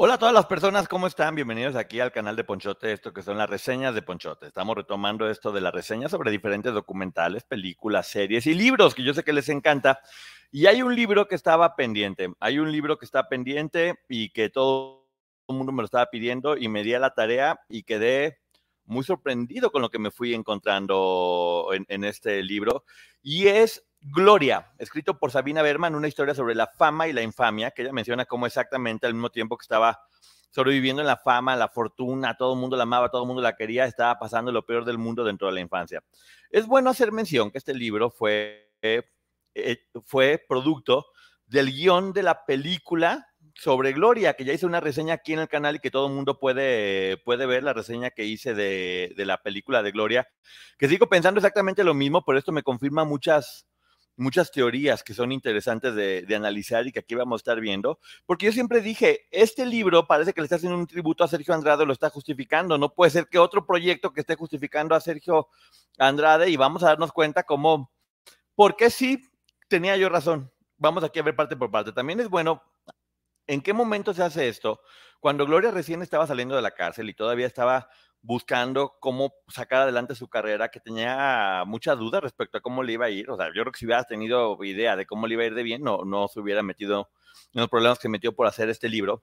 Hola a todas las personas, ¿cómo están? Bienvenidos aquí al canal de Ponchote, esto que son las reseñas de Ponchote. Estamos retomando esto de las reseñas sobre diferentes documentales, películas, series y libros que yo sé que les encanta. Y hay un libro que estaba pendiente, hay un libro que está pendiente y que todo el mundo me lo estaba pidiendo y me di a la tarea y quedé muy sorprendido con lo que me fui encontrando en, en este libro. Y es Gloria, escrito por Sabina Berman, una historia sobre la fama y la infamia, que ella menciona cómo exactamente al mismo tiempo que estaba sobreviviendo en la fama, la fortuna, todo el mundo la amaba, todo el mundo la quería, estaba pasando lo peor del mundo dentro de la infancia. Es bueno hacer mención que este libro fue, eh, fue producto del guion de la película sobre Gloria, que ya hice una reseña aquí en el canal y que todo el mundo puede, puede ver la reseña que hice de, de la película de Gloria, que sigo pensando exactamente lo mismo, pero esto me confirma muchas muchas teorías que son interesantes de, analizar y que aquí vamos a estar viendo, porque yo siempre dije, este libro parece que le está haciendo un tributo a Sergio Andrade, lo está justificando, no puede ser que otro proyecto que esté justificando a Sergio Andrade y vamos a darnos cuenta cómo, por qué sí tenía yo razón. Vamos aquí a ver parte por parte. También es bueno, ¿en qué momento se hace esto? Cuando Gloria recién estaba saliendo de la cárcel y todavía estaba buscando cómo sacar adelante su carrera, que tenía mucha duda respecto a cómo le iba a ir. O sea, yo creo que si hubiera tenido idea de cómo le iba a ir de bien, no, no se hubiera metido en los problemas que metió por hacer este libro.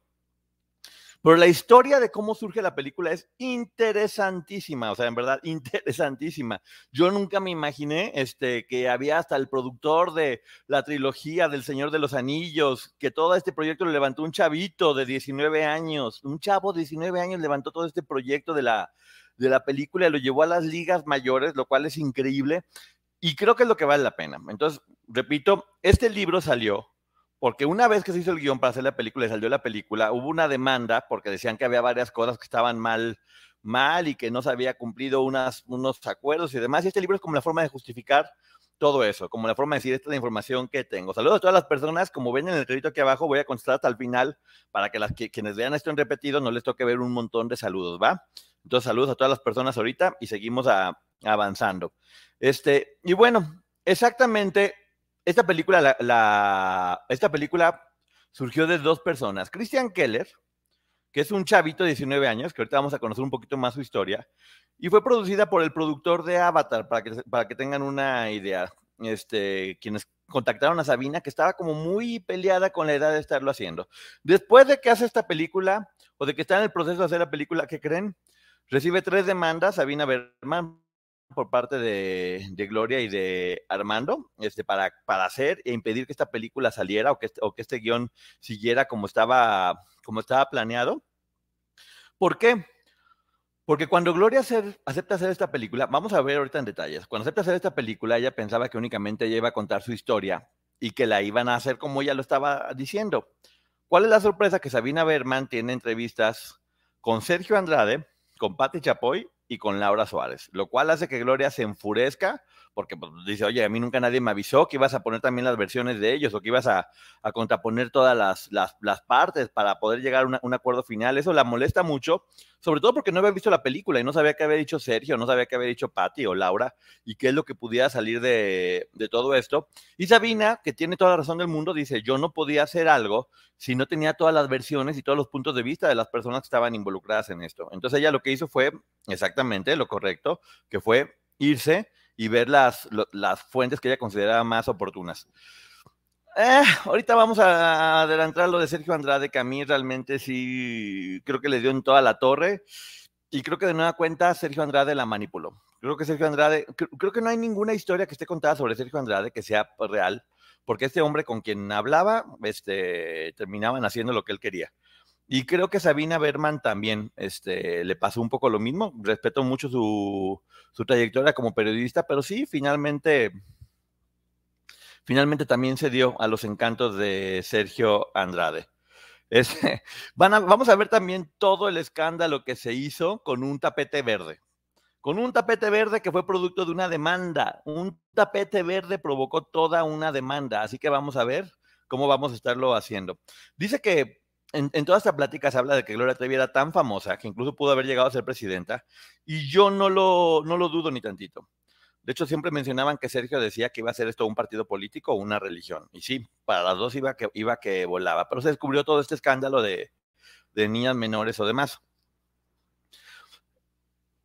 Pero la historia de cómo surge la película es interesantísima, o sea, en verdad, interesantísima. Yo nunca me imaginé este, que había hasta el productor de la trilogía del Señor de los Anillos, que todo este proyecto lo levantó un chavito de 19 años, un chavo de 19 años levantó todo este proyecto de la, de la película y lo llevó a las ligas mayores, lo cual es increíble. Y creo que es lo que vale la pena. Entonces, repito, este libro salió porque una vez que se hizo el guion para hacer la película y salió la película, hubo una demanda porque decían que había varias cosas que estaban mal, mal y que no se había cumplido unas, unos acuerdos y demás. Y este libro es como la forma de justificar todo eso, como la forma de decir, esta es la información que tengo. Saludos a todas las personas, como ven en el crédito aquí abajo, voy a contestar hasta el final para que las quienes vean esto en repetido no les toque ver un montón de saludos, ¿va? Entonces, saludos a todas las personas ahorita y seguimos avanzando. Este, y bueno, exactamente esta película, la, esta película surgió de dos personas. Christian Keller, que es un chavito de 19 años, que ahorita vamos a conocer un poquito más su historia, y fue producida por el productor de Avatar, para que, para que tengan una idea. Este, quienes contactaron a Sabina, que estaba como muy peleada con la edad de estarlo haciendo. Después de que hace esta película, o de que está en el proceso de hacer la película, ¿qué creen? Recibe tres demandas, Sabina Berman, por parte de, Gloria y de Armando este, para, para hacer e impedir que esta película saliera o que, este, o que este guion siguiera como estaba, como estaba planeado. ¿Por qué? Porque cuando Gloria acepta hacer esta película, vamos a ver ahorita en detalles, cuando acepta hacer esta película, ella pensaba que únicamente ella iba a contar su historia y que la iban a hacer como ella lo estaba diciendo. ¿Cuál es la sorpresa? Que Sabina Berman tiene entrevistas con Sergio Andrade, con Patti Chapoy y con Laura Suárez, lo cual hace que Gloria se enfurezca porque pues, dice, oye, a mí nunca nadie me avisó que ibas a poner también las versiones de ellos o que ibas a, contraponer todas las, las, partes para poder llegar a un acuerdo final. Eso la molesta mucho, sobre todo porque no había visto la película y no sabía qué había dicho Sergio, no sabía qué había dicho Patty o Laura y qué es lo que pudiera salir de, de todo esto. Y Sabina, que tiene toda la razón del mundo, dice, yo no podía hacer algo si no tenía todas las versiones y todos los puntos de vista de las personas que estaban involucradas en esto. Entonces ella lo que hizo fue exactamente lo correcto, que fue irse y ver las, las fuentes que ella consideraba más oportunas. Eh, ahorita vamos a adelantar lo de Sergio Andrade, que a mí realmente sí creo que le dio en toda la torre. Y creo que de nueva cuenta Sergio Andrade la manipuló. Creo que Sergio Andrade, creo que no hay ninguna historia que esté contada sobre Sergio Andrade que sea real, porque este hombre con quien hablaba, este, terminaban haciendo lo que él quería. Y creo que Sabina Berman también este, le pasó un poco lo mismo. Respeto mucho su, su trayectoria como periodista, pero sí, finalmente, finalmente también se dio a los encantos de Sergio Andrade. vamos a ver también todo el escándalo que se hizo con un tapete verde. Con un tapete verde que fue producto de una demanda. Un tapete verde provocó toda una demanda. Así que vamos a ver cómo vamos a estarlo haciendo. Dice que en, toda esta plática se habla de que Gloria Trevi era tan famosa que incluso pudo haber llegado a ser presidenta y yo no lo, no lo dudo ni tantito. De hecho, siempre mencionaban que Sergio decía que iba a ser esto un partido político o una religión. Y sí, para las dos iba que, iba que volaba. Pero se descubrió todo este escándalo de, de niñas menores o demás.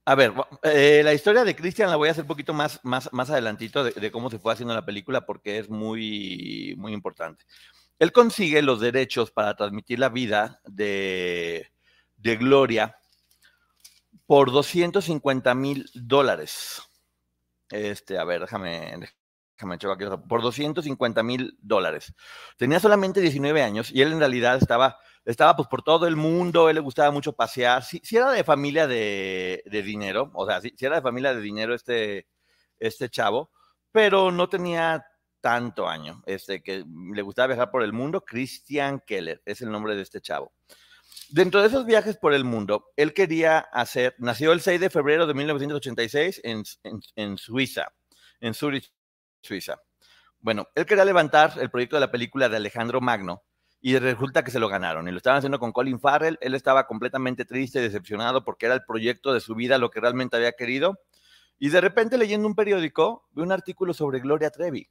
A ver, eh, la historia de Christian la voy a hacer un poquito más, más, más adelantito de, de, cómo se fue haciendo la película porque es muy, muy importante. Él consigue los derechos para transmitir la vida de, de Gloria por 250 mil dólares. Este, a ver, déjame, déjame aquí, por 250 mil dólares. Tenía solamente 19 años y él en realidad estaba, estaba pues por todo el mundo, él le gustaba mucho pasear. Si, era de familia de, de dinero, o sea, si, era de familia de dinero este, este chavo, pero no tenía tanto año, este, que le gustaba viajar por el mundo. Christian Keller es el nombre de este chavo. Dentro de esos viajes por el mundo, él quería hacer, nació el 6 de febrero de 1986 en, en, en Suiza, en Zurich, Suiza. Bueno, él quería levantar el proyecto de la película de Alejandro Magno y resulta que se lo ganaron y lo estaban haciendo con Colin Farrell. Él estaba completamente triste y decepcionado porque era el proyecto de su vida, lo que realmente había querido. Y de repente leyendo un periódico, vi un artículo sobre Gloria Trevi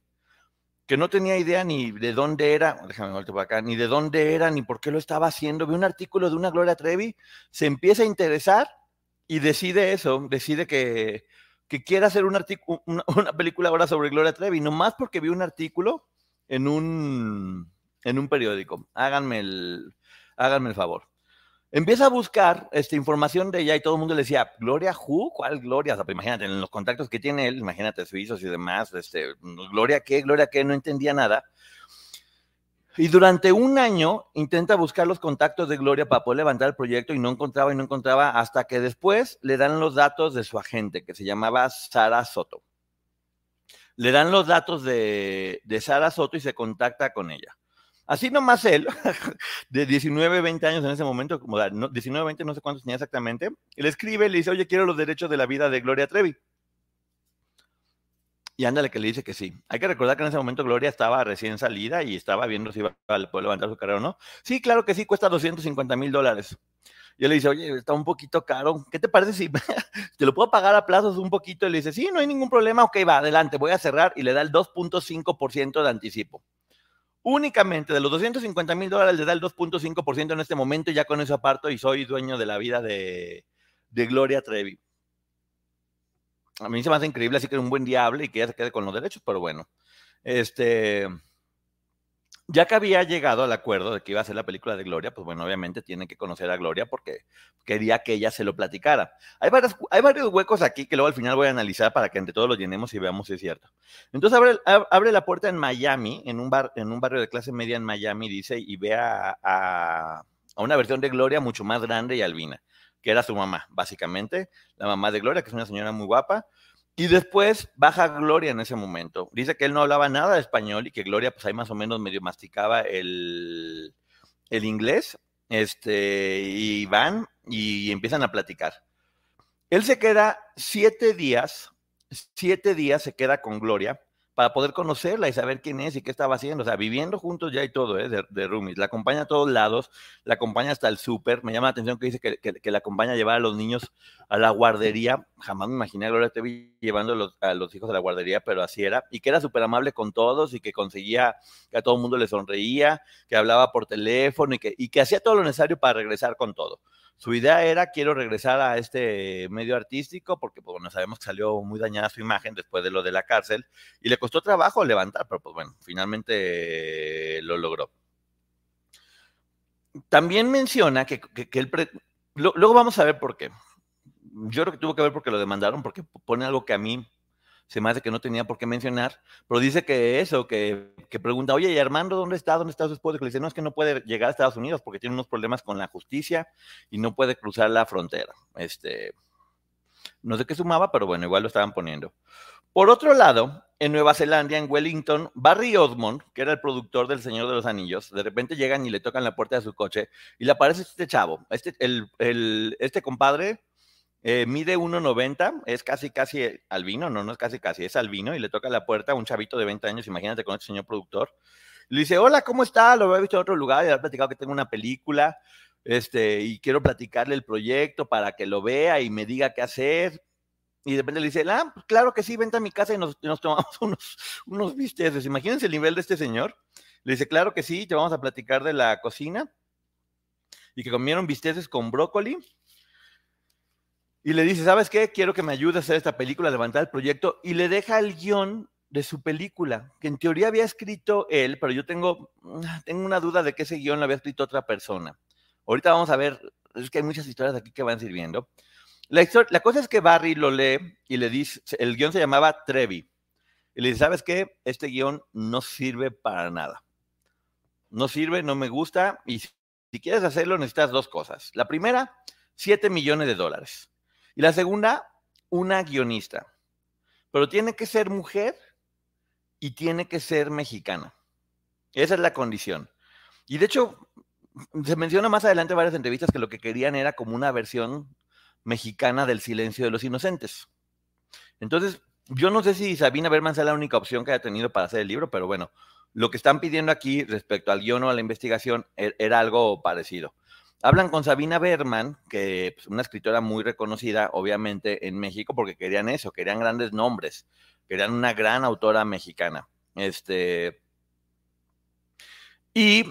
que no tenía idea ni de dónde era, déjame voltear por acá, ni de dónde era, ni por qué lo estaba haciendo. Ve un artículo de una Gloria Trevi, se empieza a interesar y decide eso, decide que, que quiere hacer un una, una, película ahora sobre Gloria Trevi, nomás porque vi un artículo en un, en un periódico. Háganme el, háganme el favor. Empieza a buscar esta información de ella y todo el mundo le decía, ¿Gloria Who? ¿Cuál Gloria? O sea, pues imagínate, en los contactos que tiene él, imagínate, suizos y demás, este, ¿Gloria qué? ¿Gloria qué? No entendía nada. Y durante un año intenta buscar los contactos de Gloria para poder levantar el proyecto y no encontraba y no encontraba hasta que después le dan los datos de su agente, que se llamaba Sara Soto. Le dan los datos de, de Sara Soto y se contacta con ella. Así nomás él, de 19, 20 años en ese momento, como 19, 20, no sé cuántos tenía exactamente, él escribe, le dice, oye, quiero los derechos de la vida de Gloria Trevi. Y ándale que le dice que sí. Hay que recordar que en ese momento Gloria estaba recién salida y estaba viendo si iba a poder levantar su carrera o no. Sí, claro que sí, cuesta 250 mil dólares. Y él le dice, oye, está un poquito caro. ¿Qué te parece si te lo puedo pagar a plazos un poquito? Y le dice, sí, no hay ningún problema. Ok, va, adelante, voy a cerrar. Y le da el 2.5% de anticipo únicamente de los 250 mil dólares le da el 2.5% en este momento, ya con eso aparto y soy dueño de la vida de, Gloria Trevi. A mí se me hace increíble, así que un buen diablo y que ya se quede con los derechos, pero bueno. Este, ya que había llegado al acuerdo de que iba a ser la película de Gloria, pues bueno, obviamente tiene que conocer a Gloria porque quería que ella se lo platicara. Hay, varios, hay varios huecos aquí que luego al final voy a analizar para que entre todos los llenemos y veamos si es cierto. Entonces abre, la puerta en Miami, en un, bar, en un barrio de clase media en Miami, dice, y ve a una versión de Gloria mucho más grande y albina, que era su mamá, básicamente, la mamá de Gloria, que es una señora muy guapa, y después baja Gloria en ese momento. Dice que él no hablaba nada de español y que Gloria, pues ahí más o menos medio masticaba el, el inglés. Este, y van y empiezan a platicar. Él se queda siete días, siete días se queda con Gloria para poder conocerla y saber quién es y qué estaba haciendo. O sea, viviendo juntos ya y todo, ¿eh? De, de roomies. La acompaña a todos lados, la acompaña hasta el súper. Me llama la atención que dice que, que, que, la acompaña a llevar a los niños a la guardería. Jamás me imaginé a Gloria TV llevando los, a los hijos a la guardería, pero así era. Y que era súper amable con todos y que conseguía que a todo el mundo le sonreía, que hablaba por teléfono y que, y que hacía todo lo necesario para regresar con todo su idea era quiero regresar a este medio artístico porque pues, bueno, sabemos que salió muy dañada su imagen después de lo de la cárcel y le costó trabajo levantar, pero pues bueno, finalmente lo logró. También menciona que, que, él... Pre... Luego vamos a ver por qué. Yo creo que tuvo que ver porque lo demandaron, porque pone algo que a mí se me hace que no tenía por qué mencionar, pero dice que eso, que, que pregunta, oye, ¿y Armando dónde está? ¿Dónde está su esposo? Que le dice, no, es que no puede llegar a Estados Unidos porque tiene unos problemas con la justicia y no puede cruzar la frontera. Este, no sé qué sumaba, pero bueno, igual lo estaban poniendo. Por otro lado, en Nueva Zelanda, en Wellington, Barry Osmond, que era el productor del Señor de los Anillos, de repente llegan y le tocan la puerta de su coche y le aparece este chavo, este, el, el, este compadre, eh, mide 1,90, es casi, casi albino, no, no es casi, casi, es albino, y le toca la puerta a un chavito de 20 años, imagínate con este señor productor. Le dice, hola, ¿cómo está? Lo había visto en otro lugar, y le ha platicado que tengo una película, este, y quiero platicarle el proyecto para que lo vea y me diga qué hacer. Y de repente le dice, ah, pues claro que sí, vente a mi casa y nos, y nos tomamos unos, unos bisteces. Imagínense el nivel de este señor. Le dice, claro que sí, te vamos a platicar de la cocina y que comieron bisteces con brócoli. Y le dice, ¿sabes qué? Quiero que me ayude a hacer esta película, a levantar el proyecto. Y le deja el guion de su película, que en teoría había escrito él, pero yo tengo, tengo una duda de que ese guion lo había escrito otra persona. Ahorita vamos a ver, es que hay muchas historias aquí que van sirviendo. La, la cosa es que Barry lo lee y le dice, el guion se llamaba Trevi. Y le dice, ¿sabes qué? Este guion no sirve para nada. No sirve, no me gusta. Y si quieres hacerlo, necesitas dos cosas. La primera, 7 millones de dólares. Y la segunda, una guionista. Pero tiene que ser mujer y tiene que ser mexicana. Esa es la condición. Y de hecho, se menciona más adelante en varias entrevistas que lo que querían era como una versión mexicana del silencio de los inocentes. Entonces, yo no sé si Sabina Berman sea la única opción que haya tenido para hacer el libro, pero bueno, lo que están pidiendo aquí respecto al guion o a la investigación e-, era algo parecido. Hablan con Sabina Berman, que es una escritora muy reconocida, obviamente, en México, porque querían eso, querían grandes nombres, querían una gran autora mexicana. Este. Y,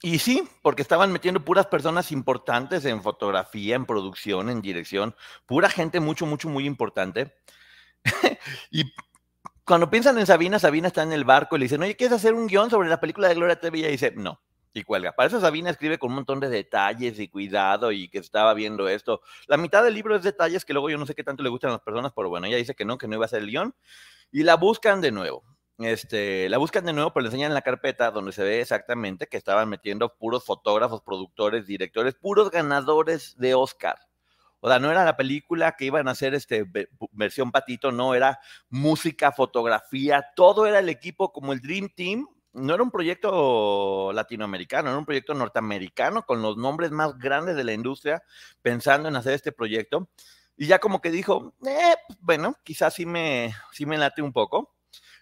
y sí, porque estaban metiendo puras personas importantes en fotografía, en producción, en dirección, pura gente mucho, mucho, muy importante. y cuando piensan en Sabina, Sabina está en el barco y le dicen, oye, ¿quieres hacer un guion sobre la película de Gloria Trevi? Y ella dice, no, y cuelga. Para eso Sabina escribe con un montón de detalles y cuidado y que estaba viendo esto. La mitad del libro es detalles que luego yo no sé qué tanto le gustan a las personas, pero bueno, ella dice que no, que no iba a ser el guion. Y la buscan de nuevo. Este, la buscan de nuevo, pero le enseñan la carpeta donde se ve exactamente que estaban metiendo puros fotógrafos, productores, directores, puros ganadores de Oscar. O sea, no era la película que iban a hacer este versión patito, no, era música, fotografía, todo era el equipo como el Dream Team. No era un proyecto latinoamericano, era un proyecto norteamericano con los nombres más grandes de la industria pensando en hacer este proyecto. Y ya como que dijo, eh, pues, bueno, quizás sí me, sí me late un poco.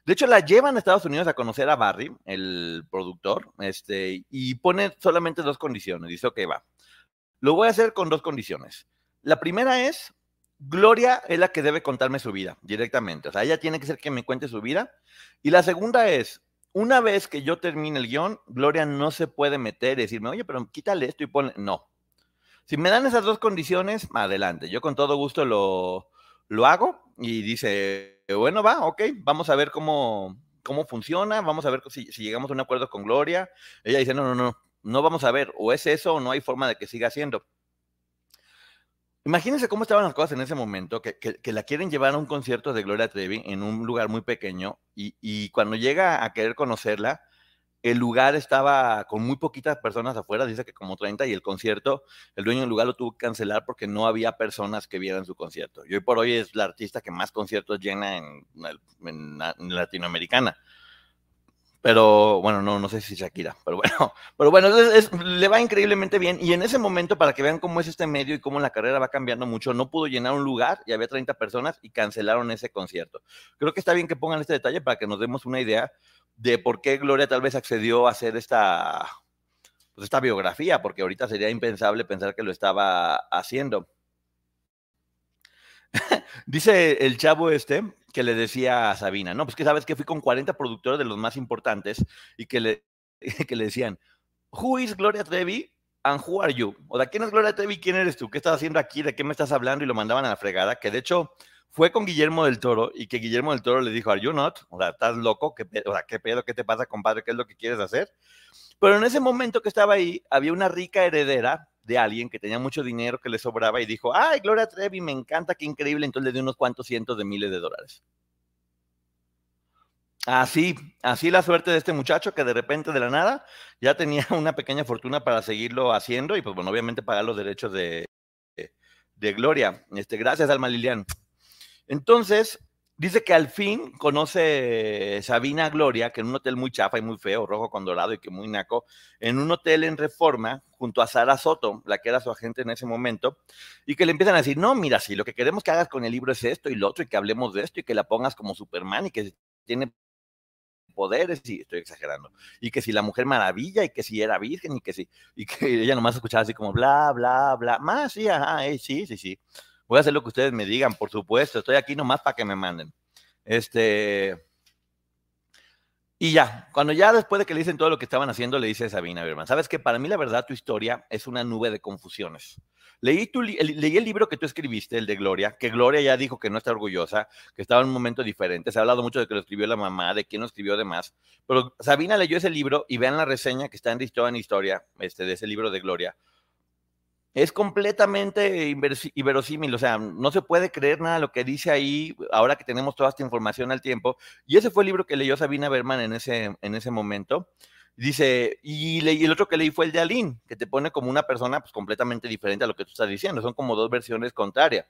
De hecho, la llevan a Estados Unidos a conocer a Barry, el productor, este, y pone solamente dos condiciones. Dice, ok, va. Lo voy a hacer con dos condiciones. La primera es, Gloria es la que debe contarme su vida directamente. O sea, ella tiene que ser que me cuente su vida. Y la segunda es, una vez que yo termine el guion, Gloria no se puede meter y decirme, oye, pero quítale esto y ponle. No. Si me dan esas dos condiciones, adelante. Yo con todo gusto lo, lo hago y dice, bueno, va, ok, vamos a ver cómo, cómo funciona, vamos a ver si, si, llegamos a un acuerdo con Gloria. Ella dice, no, no, no, no vamos a ver, o es eso o no hay forma de que siga haciendo. Imagínense cómo estaban las cosas en ese momento, que, la quieren llevar a un concierto de Gloria Trevi en un lugar muy pequeño y, cuando llega a querer conocerla, el lugar estaba con muy poquitas personas afuera, dice que como 30, y el concierto, el dueño del lugar lo tuvo que cancelar porque no había personas que vieran su concierto. Y hoy por hoy es la artista que más conciertos llena en, en Latinoamericana. Pero bueno, no, no sé si Shakira, pero bueno, pero bueno, le va increíblemente bien. Y en ese momento, para que vean cómo es este medio y cómo la carrera va cambiando mucho, no pudo llenar un lugar y había 30 personas y cancelaron ese concierto. Creo que está bien que pongan este detalle para que nos demos una idea de por qué Gloria tal vez accedió a hacer esta, pues esta biografía, porque ahorita sería impensable pensar que lo estaba haciendo. Dice el chavo este que le decía a Sabina, no, pues que sabes que fui con 40 productores de los más importantes y que le, que le decían, Who is Gloria Trevi and who are you? O de quién es Gloria Trevi, quién eres tú, qué estás haciendo aquí, de qué me estás hablando y lo mandaban a la fregada, que de hecho fue con Guillermo del Toro y que Guillermo del Toro le dijo, Are you not? O sea, ¿estás loco? ¿Qué? O sea, ¿qué pedo? ¿Qué te pasa, compadre? ¿Qué es lo que quieres hacer? Pero en ese momento que estaba ahí, había una rica heredera de alguien que tenía mucho dinero que le sobraba y dijo, ay, Gloria Trevi, me encanta, qué increíble, entonces le dio unos cuantos cientos de miles de dólares. Así, así la suerte de este muchacho que de repente de la nada ya tenía una pequeña fortuna para seguirlo haciendo y pues bueno, obviamente pagar los derechos de, de, Gloria. Este, gracias, Alma Lilian. Entonces, Dice que al fin conoce Sabina Gloria, que en un hotel muy chafa y muy feo, rojo con dorado y que muy naco, en un hotel en Reforma, junto a Sara Soto, la que era su agente en ese momento, y que le empiezan a decir, no, mira, si lo que queremos que hagas con el libro es esto y lo otro, y que hablemos de esto, y que la pongas como Superman, y que tiene poderes, y estoy exagerando, y que si la mujer maravilla, y que si era virgen, y que si, y que ella nomás escuchaba así como bla, bla, bla, más, sí, ajá, sí, sí, sí. Voy a hacer lo que ustedes me digan, por supuesto. Estoy aquí nomás para que me manden. Este. Y ya, cuando ya después de que le dicen todo lo que estaban haciendo, le dice Sabina Berman, sabes que para mí la verdad tu historia es una nube de confusiones. Leí, tu, leí el libro que tú escribiste, el de Gloria, que Gloria ya dijo que no está orgullosa, que estaba en un momento diferente. Se ha hablado mucho de que lo escribió la mamá, de quién lo escribió demás. Pero Sabina leyó ese libro y vean la reseña que está en Historia en Historia, este, de ese libro de Gloria es completamente inverosímil, o sea, no se puede creer nada lo que dice ahí ahora que tenemos toda esta información al tiempo. Y ese fue el libro que leyó Sabina Berman en ese, en ese momento. Dice, y, leí, el otro que leí fue el de Aline, que te pone como una persona pues, completamente diferente a lo que tú estás diciendo, son como dos versiones contrarias.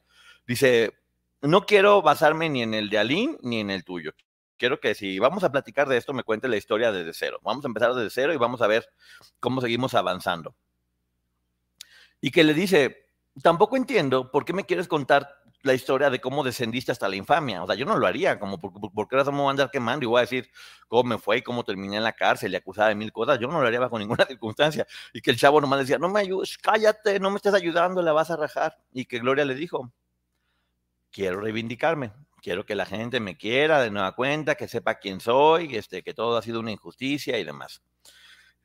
Dice, no quiero basarme ni en el de Aline ni en el tuyo. Quiero que si vamos a platicar de esto, me cuente la historia desde cero. Vamos a empezar desde cero y vamos a ver cómo seguimos avanzando y que le dice, tampoco entiendo por qué me quieres contar la historia de cómo descendiste hasta la infamia. O sea, yo no lo haría, como por, qué razón me voy a andar quemando y voy a decir cómo me fue y cómo terminé en la cárcel y acusada de mil cosas. Yo no lo haría bajo ninguna circunstancia. Y que el chavo nomás decía, no me ayudes, cállate, no me estás ayudando, la vas a rajar. Y que Gloria le dijo, quiero reivindicarme, quiero que la gente me quiera de nueva cuenta, que sepa quién soy, este, que todo ha sido una injusticia y demás.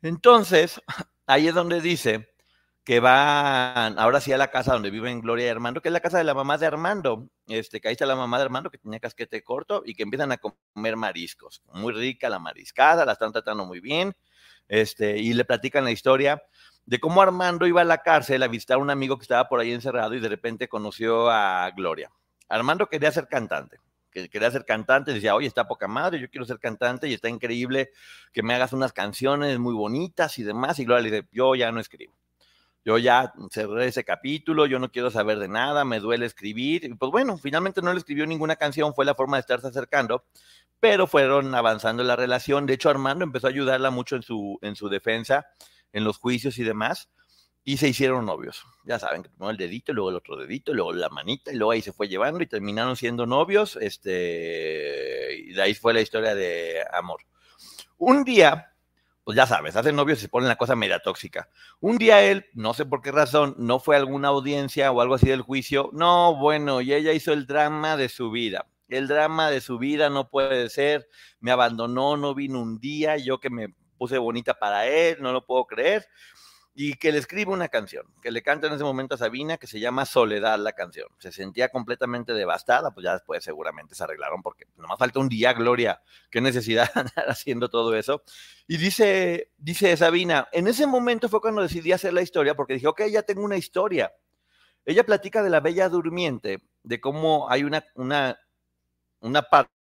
Entonces, ahí es donde dice que van ahora sí a la casa donde viven Gloria y Armando, que es la casa de la mamá de Armando, este, que ahí está la mamá de Armando que tenía casquete corto y que empiezan a comer mariscos. Muy rica la mariscada, la están tratando muy bien, este, y le platican la historia de cómo Armando iba a la cárcel a visitar a un amigo que estaba por ahí encerrado y de repente conoció a Gloria. Armando quería ser cantante, quería ser cantante, decía, oye, está poca madre, yo quiero ser cantante y está increíble que me hagas unas canciones muy bonitas y demás. Y Gloria le dice, yo ya no escribo yo ya cerré ese capítulo, yo no quiero saber de nada, me duele escribir. Y pues bueno, finalmente no le escribió ninguna canción, fue la forma de estarse acercando, pero fueron avanzando la relación. De hecho, Armando empezó a ayudarla mucho en su, en su defensa, en los juicios y demás, y se hicieron novios. Ya saben, primero el dedito, luego el otro dedito, luego la manita, y luego ahí se fue llevando y terminaron siendo novios. Este, y de ahí fue la historia de amor. Un día, pues ya sabes, hacen novios y se ponen la cosa media tóxica. Un día él, no sé por qué razón, no fue a alguna audiencia o algo así del juicio. No, bueno, y ella hizo el drama de su vida. El drama de su vida no puede ser. Me abandonó, no vino un día, yo que me puse bonita para él, no lo puedo creer y que le escribe una canción, que le canta en ese momento a Sabina, que se llama Soledad la canción. Se sentía completamente devastada, pues ya después seguramente se arreglaron porque nomás falta un día, Gloria, qué necesidad andar haciendo todo eso. Y dice, dice Sabina, en ese momento fue cuando decidí hacer la historia porque dije, ok, ya tengo una historia. Ella platica de la Bella Durmiente, de cómo hay una, una, una parte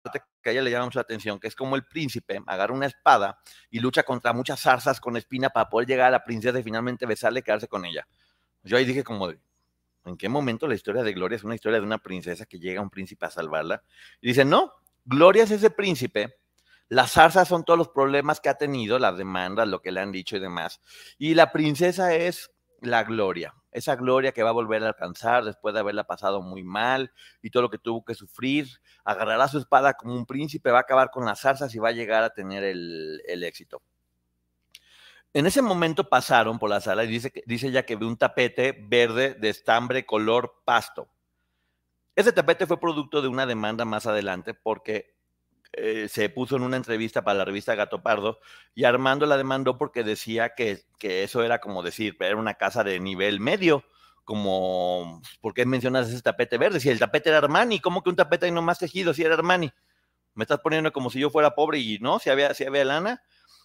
que a ella le llama mucha atención, que es como el príncipe agarra una espada y lucha contra muchas zarzas con espina para poder llegar a la princesa y finalmente besarle y quedarse con ella. Yo ahí dije como, ¿en qué momento la historia de Gloria es una historia de una princesa que llega un príncipe a salvarla? Y dice, no, Gloria es ese príncipe, las zarzas son todos los problemas que ha tenido, las demandas, lo que le han dicho y demás, y la princesa es la gloria, esa gloria que va a volver a alcanzar después de haberla pasado muy mal y todo lo que tuvo que sufrir, agarrará su espada como un príncipe, va a acabar con las zarzas y va a llegar a tener el, éxito. En ese momento pasaron por la sala y dice, dice ella que ve un tapete verde de estambre color pasto. Ese tapete fue producto de una demanda más adelante porque eh, se puso en una entrevista para la revista Gato Pardo y Armando la demandó porque decía que, que eso era como decir, era una casa de nivel medio, como, ¿por qué mencionas ese tapete verde? Si el tapete era Armani, ¿cómo que un tapete no más tejido si era Armani? Me estás poniendo como si yo fuera pobre y no, si había, si había lana.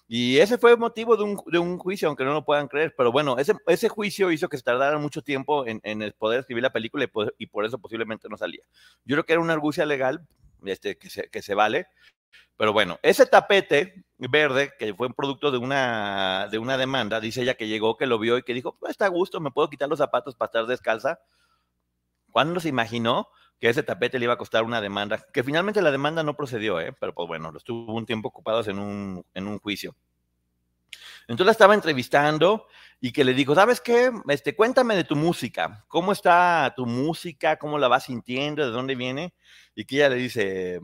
Y ese fue el motivo de un, de un, juicio, aunque no lo puedan creer. Pero bueno, ese, ese juicio hizo que se tardara mucho tiempo en, en poder escribir la película y, por eso posiblemente no salía. Yo creo que era una argucia legal, este, que, se, que se vale. Pero bueno, ese tapete verde, que fue un producto de una, de una demanda, dice ella que llegó, que lo vio y que dijo, pues está a gusto, me puedo quitar los zapatos para estar descalza. ¿Cuándo se imaginó que ese tapete le iba a costar una demanda? Que finalmente la demanda no procedió, ¿eh? pero pues bueno, estuvo un tiempo ocupados en un, en un juicio. Entonces la estaba entrevistando y que le dijo, ¿sabes qué? Este, cuéntame de tu música. ¿Cómo está tu música? ¿Cómo la vas sintiendo? ¿De dónde viene? Y que ella le dice,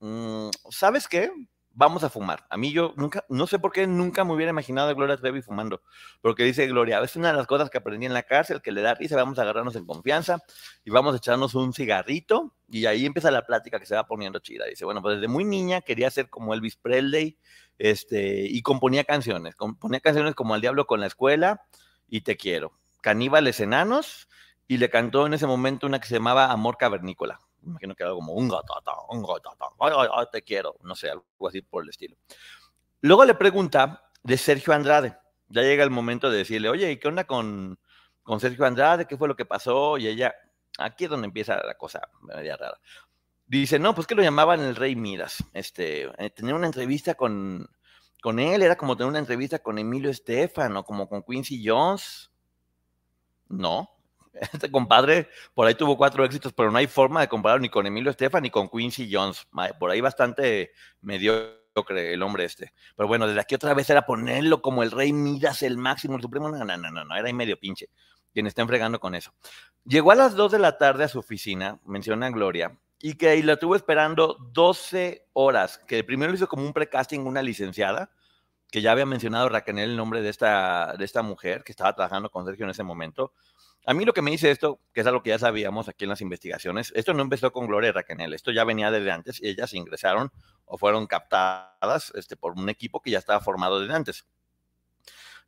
mm, ¿sabes qué? vamos a fumar. A mí yo nunca, no sé por qué nunca me hubiera imaginado a Gloria Trevi fumando, porque dice Gloria, es una de las cosas que aprendí en la cárcel, que le da risa, vamos a agarrarnos en confianza y vamos a echarnos un cigarrito y ahí empieza la plática que se va poniendo chida. Dice, bueno, pues desde muy niña quería ser como Elvis Presley este, y componía canciones, componía canciones como El Diablo con la Escuela y Te Quiero, Caníbales Enanos y le cantó en ese momento una que se llamaba Amor Cavernícola imagino que era como un gatata, un gatata, te quiero, no sé, algo así por el estilo. Luego le pregunta de Sergio Andrade. Ya llega el momento de decirle, oye, ¿y qué onda con, con Sergio Andrade? ¿Qué fue lo que pasó? Y ella, aquí es donde empieza la cosa media rara. Dice, no, pues que lo llamaban el Rey Midas. Este, eh, tener una entrevista con, con él era como tener una entrevista con Emilio Estefan o como con Quincy Jones. No, este compadre por ahí tuvo cuatro éxitos, pero no hay forma de compararlo ni con Emilio Estefan ni con Quincy Jones. Por ahí bastante mediocre el hombre este. Pero bueno, desde aquí otra vez era ponerlo como el rey Midas, el máximo, el supremo. No, no, no, no, era ahí medio pinche. Quien está enfregando con eso. Llegó a las dos de la tarde a su oficina, menciona Gloria, y que ahí la tuvo esperando 12 horas, que primero hizo como un precasting una licenciada, que ya había mencionado Raquel el nombre de esta, de esta mujer que estaba trabajando con Sergio en ese momento, a mí lo que me dice esto, que es algo que ya sabíamos aquí en las investigaciones, esto no empezó con Gloria Raquel, esto ya venía desde antes y ellas ingresaron o fueron captadas este, por un equipo que ya estaba formado desde antes.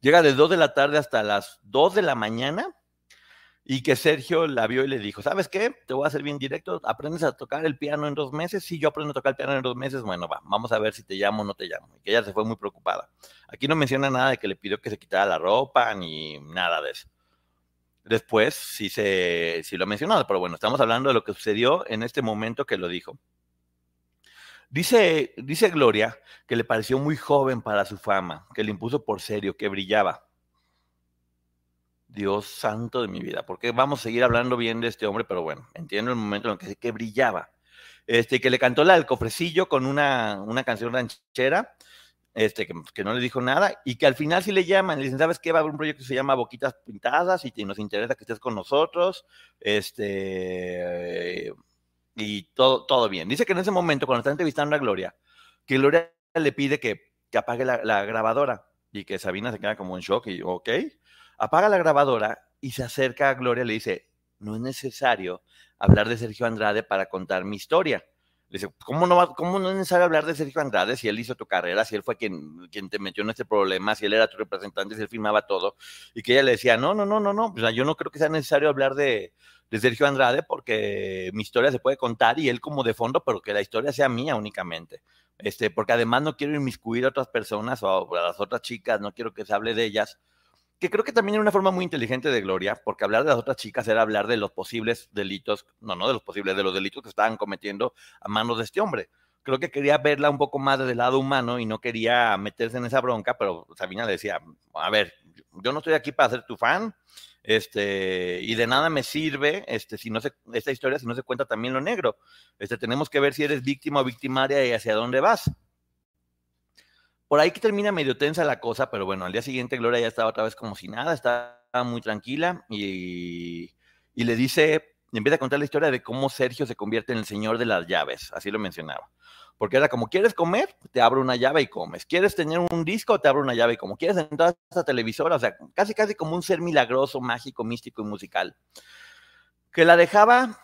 Llega de 2 de la tarde hasta las 2 de la mañana y que Sergio la vio y le dijo, ¿sabes qué? Te voy a hacer bien directo, aprendes a tocar el piano en dos meses, si yo aprendo a tocar el piano en dos meses, bueno, va, vamos a ver si te llamo o no te llamo. Y que ella se fue muy preocupada. Aquí no menciona nada de que le pidió que se quitara la ropa ni nada de eso. Después sí, se, sí lo ha mencionado, pero bueno, estamos hablando de lo que sucedió en este momento que lo dijo. Dice, dice Gloria que le pareció muy joven para su fama, que le impuso por serio, que brillaba. Dios santo de mi vida, porque vamos a seguir hablando bien de este hombre, pero bueno, entiendo el momento en el que, brillaba. Este, que le cantó la del cofrecillo con una, una canción ranchera este, que, no le dijo nada y que al final sí le llaman, le dicen, ¿sabes qué? Va a haber un proyecto que se llama Boquitas Pintadas y nos interesa que estés con nosotros, este, y todo, todo bien. Dice que en ese momento, cuando está entrevistando a Gloria, que Gloria le pide que, que apague la, la, grabadora y que Sabina se queda como en shock y, ok, apaga la grabadora y se acerca a Gloria y le dice, no es necesario hablar de Sergio Andrade para contar mi historia le dice, ¿cómo no, ¿cómo no es necesario hablar de Sergio Andrade si él hizo tu carrera, si él fue quien, quien te metió en este problema, si él era tu representante, si él firmaba todo? Y que ella le decía, no, no, no, no, no, yo no creo que sea necesario hablar de, de Sergio Andrade porque mi historia se puede contar y él como de fondo, pero que la historia sea mía únicamente. Este, porque además no quiero inmiscuir a otras personas o a las otras chicas, no quiero que se hable de ellas, que creo que también era una forma muy inteligente de Gloria, porque hablar de las otras chicas era hablar de los posibles delitos, no, no de los posibles, de los delitos que estaban cometiendo a manos de este hombre. Creo que quería verla un poco más desde el lado humano y no quería meterse en esa bronca, pero Sabina le decía, a ver, yo no estoy aquí para ser tu fan, este, y de nada me sirve este, si no se, esta historia si no se cuenta también lo negro. Este, tenemos que ver si eres víctima o victimaria y hacia dónde vas. Por ahí que termina medio tensa la cosa, pero bueno, al día siguiente Gloria ya estaba otra vez como si nada, estaba muy tranquila y, y le dice, empieza a contar la historia de cómo Sergio se convierte en el señor de las llaves, así lo mencionaba. Porque era como, ¿quieres comer? Te abro una llave y comes. ¿Quieres tener un disco? Te abro una llave y como. ¿Quieres entrar a esta televisora? O sea, casi, casi como un ser milagroso, mágico, místico y musical. Que la dejaba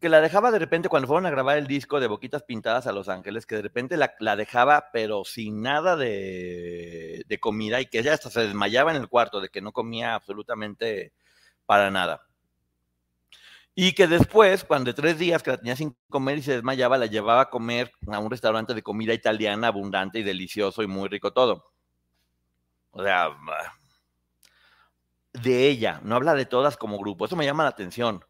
que la dejaba de repente cuando fueron a grabar el disco de Boquitas Pintadas a Los Ángeles, que de repente la, dejaba pero sin nada de, de, comida y que ella hasta se desmayaba en el cuarto de que no comía absolutamente para nada. Y que después, cuando de tres días que la tenía sin comer y se desmayaba, la llevaba a comer a un restaurante de comida italiana abundante y delicioso y muy rico todo. O sea, de ella, no habla de todas como grupo, eso me llama la atención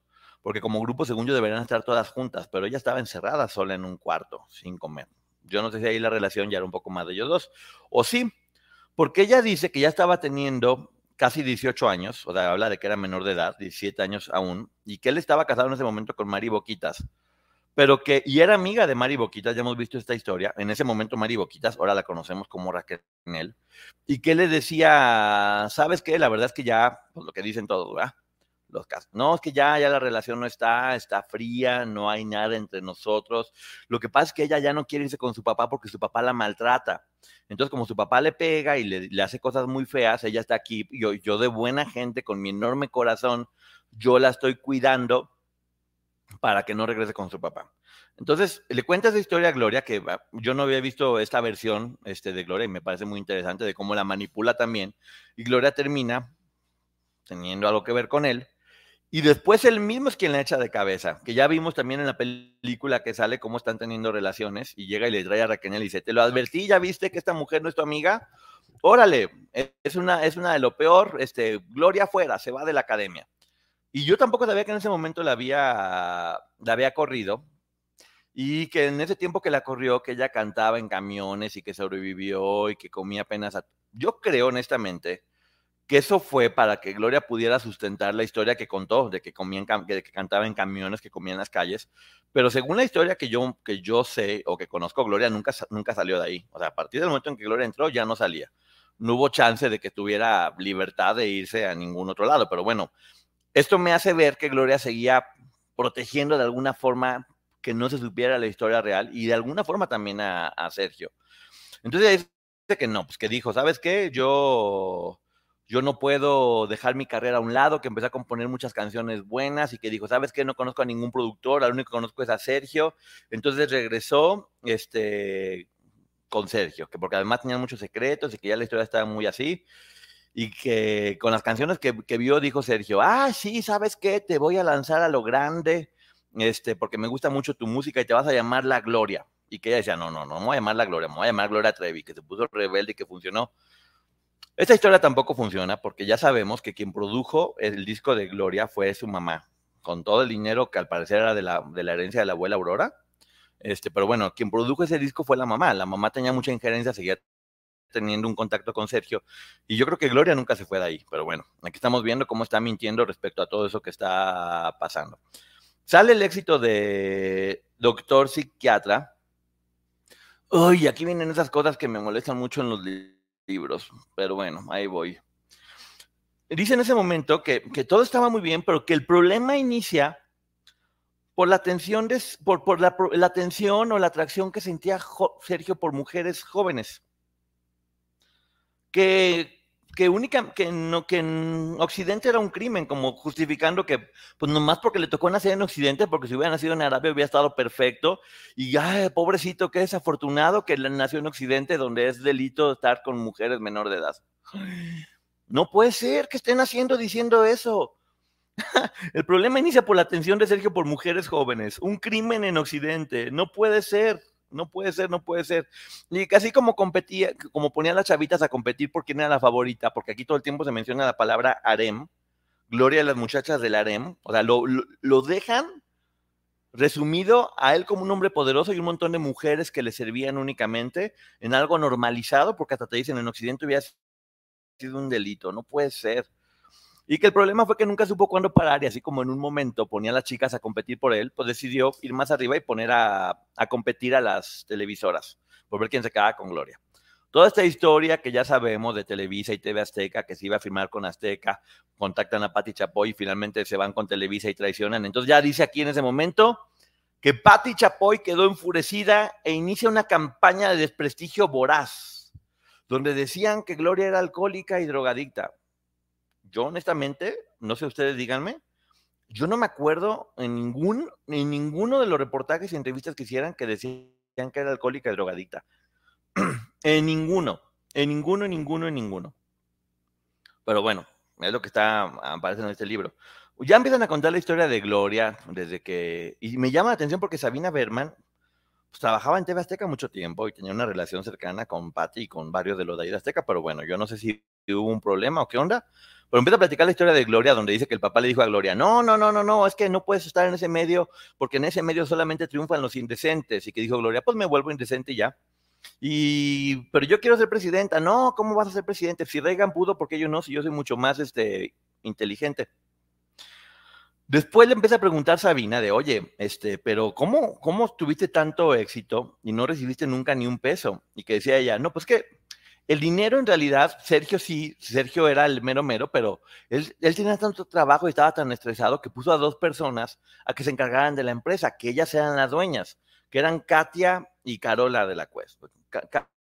porque como grupo, según yo, deberían estar todas juntas, pero ella estaba encerrada sola en un cuarto, sin comer. Yo no sé si ahí la relación ya era un poco más de ellos dos, o sí, porque ella dice que ya estaba teniendo casi 18 años, o sea, habla de que era menor de edad, 17 años aún, y que él estaba casado en ese momento con Mari Boquitas, pero que, y era amiga de Mari Boquitas, ya hemos visto esta historia, en ese momento Mari Boquitas, ahora la conocemos como Raquel, y que le decía, ¿sabes qué? La verdad es que ya, pues lo que dicen todos, ¿verdad? Los casos. No, es que ya, ya la relación no está, está fría, no hay nada entre nosotros. Lo que pasa es que ella ya no quiere irse con su papá porque su papá la maltrata. Entonces, como su papá le pega y le, hace cosas muy feas, ella está aquí, yo, yo de buena gente, con mi enorme corazón, yo la estoy cuidando para que no regrese con su papá. Entonces, le cuenta esa historia a Gloria, que ah, yo no había visto esta versión este, de Gloria y me parece muy interesante de cómo la manipula también. Y Gloria termina teniendo algo que ver con él. Y después él mismo es quien la echa de cabeza, que ya vimos también en la película que sale cómo están teniendo relaciones y llega y le trae a Raquel y dice, te lo advertí, ya viste que esta mujer no es tu amiga, órale, es una, es una de lo peor, este, Gloria fuera, se va de la academia. Y yo tampoco sabía que en ese momento la había, la había corrido, y que en ese tiempo que la corrió, que ella cantaba en camiones y que sobrevivió y que comía apenas... Yo creo honestamente que eso fue para que Gloria pudiera sustentar la historia que contó, de que, comía que cantaba en camiones, que comía en las calles, pero según la historia que yo, que yo sé o que conozco, Gloria nunca, nunca salió de ahí. O sea, a partir del momento en que Gloria entró, ya no salía. No hubo chance de que tuviera libertad de irse a ningún otro lado, pero bueno, esto me hace ver que Gloria seguía protegiendo de alguna forma que no se supiera la historia real y de alguna forma también a, Sergio. Entonces dice que no, pues que dijo, ¿sabes qué? Yo, yo no puedo dejar mi carrera a un lado, que empecé a componer muchas canciones buenas y que dijo, ¿sabes qué? No conozco a ningún productor, al único que conozco es a Sergio. Entonces regresó este, con Sergio, que porque además tenían muchos secretos y que ya la historia estaba muy así. Y que con las canciones que, que vio, dijo Sergio, ah, sí, ¿sabes qué? Te voy a lanzar a lo grande este, porque me gusta mucho tu música y te vas a llamar La Gloria. Y que ella decía, no, no, no, me voy a llamar La Gloria, me voy a llamar Gloria Trevi, que se puso rebelde y que funcionó. Esta historia tampoco funciona porque ya sabemos que quien produjo el disco de Gloria fue su mamá, con todo el dinero que al parecer era de la, herencia de la abuela Aurora. Este, pero bueno, quien produjo ese disco fue la mamá. La mamá tenía mucha injerencia, seguía teniendo un contacto con Sergio. Y yo creo que Gloria nunca se fue de ahí. Pero bueno, aquí estamos viendo cómo está mintiendo respecto a todo eso que está pasando. Sale el éxito de Doctor Psiquiatra. Uy, aquí vienen esas cosas que me molestan mucho en los libros, pero bueno, ahí voy. Dice en ese momento que, todo estaba muy bien, pero que el problema inicia por la atención, de, por, por la, la, atención o la atracción que sentía Sergio por mujeres jóvenes. Que que única que no que en Occidente era un crimen, como justificando que pues nomás porque le tocó nacer en Occidente, porque si hubiera nacido en Arabia hubiera estado perfecto y ay, pobrecito, qué desafortunado que nació en Occidente donde es delito estar con mujeres menor de edad. No puede ser que estén haciendo diciendo eso. El problema inicia por la atención de Sergio por mujeres jóvenes, un crimen en Occidente, no puede ser no puede ser, no puede ser. Y casi como competía, como ponía a las chavitas a competir por quién era la favorita, porque aquí todo el tiempo se menciona la palabra harem, gloria a las muchachas del harem, o sea, lo, lo, dejan resumido a él como un hombre poderoso y un montón de mujeres que le servían únicamente en algo normalizado, porque hasta te dicen en Occidente hubiera sido un delito, no puede ser. Y que el problema fue que nunca supo cuándo parar y así como en un momento ponía a las chicas a competir por él, pues decidió ir más arriba y poner a, competir a las televisoras por ver quién se quedaba con Gloria. Toda esta historia que ya sabemos de Televisa y TV Azteca, que se iba a firmar con Azteca, contactan a Patti Chapoy y finalmente se van con Televisa y traicionan. Entonces ya dice aquí en ese momento que Patti Chapoy quedó enfurecida e inicia una campaña de desprestigio voraz, donde decían que Gloria era alcohólica y drogadicta yo honestamente, no sé ustedes, díganme, yo no me acuerdo en ningún, en ninguno de los reportajes y entrevistas que hicieran que decían que era alcohólica y drogadita. en ninguno, en ninguno, en ninguno, en ninguno. Pero bueno, es lo que está, aparece en este libro. Ya empiezan a contar la historia de Gloria, desde que, y me llama la atención porque Sabina Berman pues, trabajaba en TV Azteca mucho tiempo y tenía una relación cercana con Patti y con varios de los de ahí de Azteca, pero bueno, yo no sé si hubo un problema o qué onda, pero empieza a platicar la historia de Gloria, donde dice que el papá le dijo a Gloria, no, no, no, no, no, es que no puedes estar en ese medio, porque en ese medio solamente triunfan los indecentes. Y que dijo Gloria, pues me vuelvo indecente ya. Y, pero yo quiero ser presidenta. No, ¿cómo vas a ser presidente? Si Reagan pudo, ¿por qué yo no? Si yo soy mucho más este, inteligente. Después le empieza a preguntar Sabina de, oye, este, pero ¿cómo, ¿cómo tuviste tanto éxito y no recibiste nunca ni un peso? Y que decía ella, no, pues que el dinero en realidad, Sergio sí, Sergio era el mero mero, pero él, tenía tanto trabajo y estaba tan estresado que puso a dos personas a que se encargaran de la empresa, que ellas eran las dueñas, que eran Katia y Carola de la Cuesta.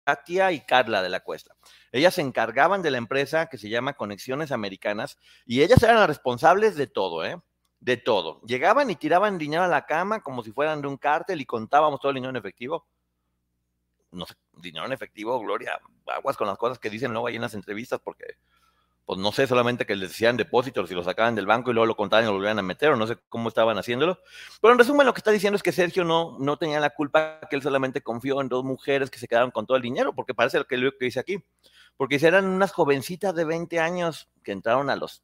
Katia y Carla de la Cuesta. Ellas se encargaban de la empresa que se llama Conexiones Americanas y ellas eran las responsables de todo, ¿eh? De todo. Llegaban y tiraban dinero a la cama como si fueran de un cártel y contábamos todo el dinero en efectivo no sé, dinero en efectivo, Gloria, aguas con las cosas que dicen luego ahí en las entrevistas, porque, pues no sé, solamente que les decían depósitos y lo sacaban del banco y luego lo contaban y lo volvían a meter, o no sé cómo estaban haciéndolo. Pero en resumen, lo que está diciendo es que Sergio no, no tenía la culpa, que él solamente confió en dos mujeres que se quedaron con todo el dinero, porque parece lo que, lo que dice aquí. Porque eran unas jovencitas de 20 años que entraron a los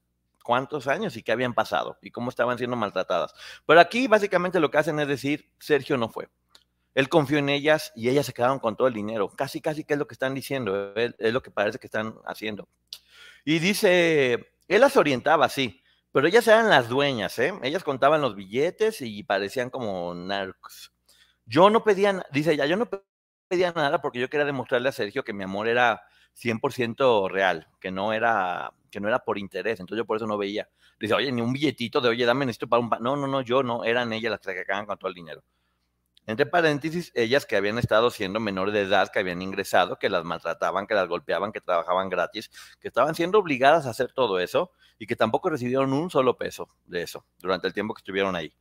cuántos años y qué habían pasado y cómo estaban siendo maltratadas. Pero aquí básicamente lo que hacen es decir, Sergio no fue. Él confió en ellas y ellas se quedaron con todo el dinero. Casi, casi que es lo que están diciendo, es, lo que parece que están haciendo. Y dice, él las orientaba, sí, pero ellas eran las dueñas, ¿eh? Ellas contaban los billetes y parecían como narcos. Yo no pedía, dice ella, yo no pedía nada porque yo quería demostrarle a Sergio que mi amor era 100% real, que no era que no era por interés, entonces yo por eso no veía. Dice, oye, ni un billetito de, oye, dame esto para un... No, no, no, yo no, eran ellas las que quedaban con todo el dinero. Entre paréntesis, ellas que habían estado siendo menores de edad, que habían ingresado, que las maltrataban, que las golpeaban, que trabajaban gratis, que estaban siendo obligadas a hacer todo eso y que tampoco recibieron un solo peso de eso durante el tiempo que estuvieron ahí.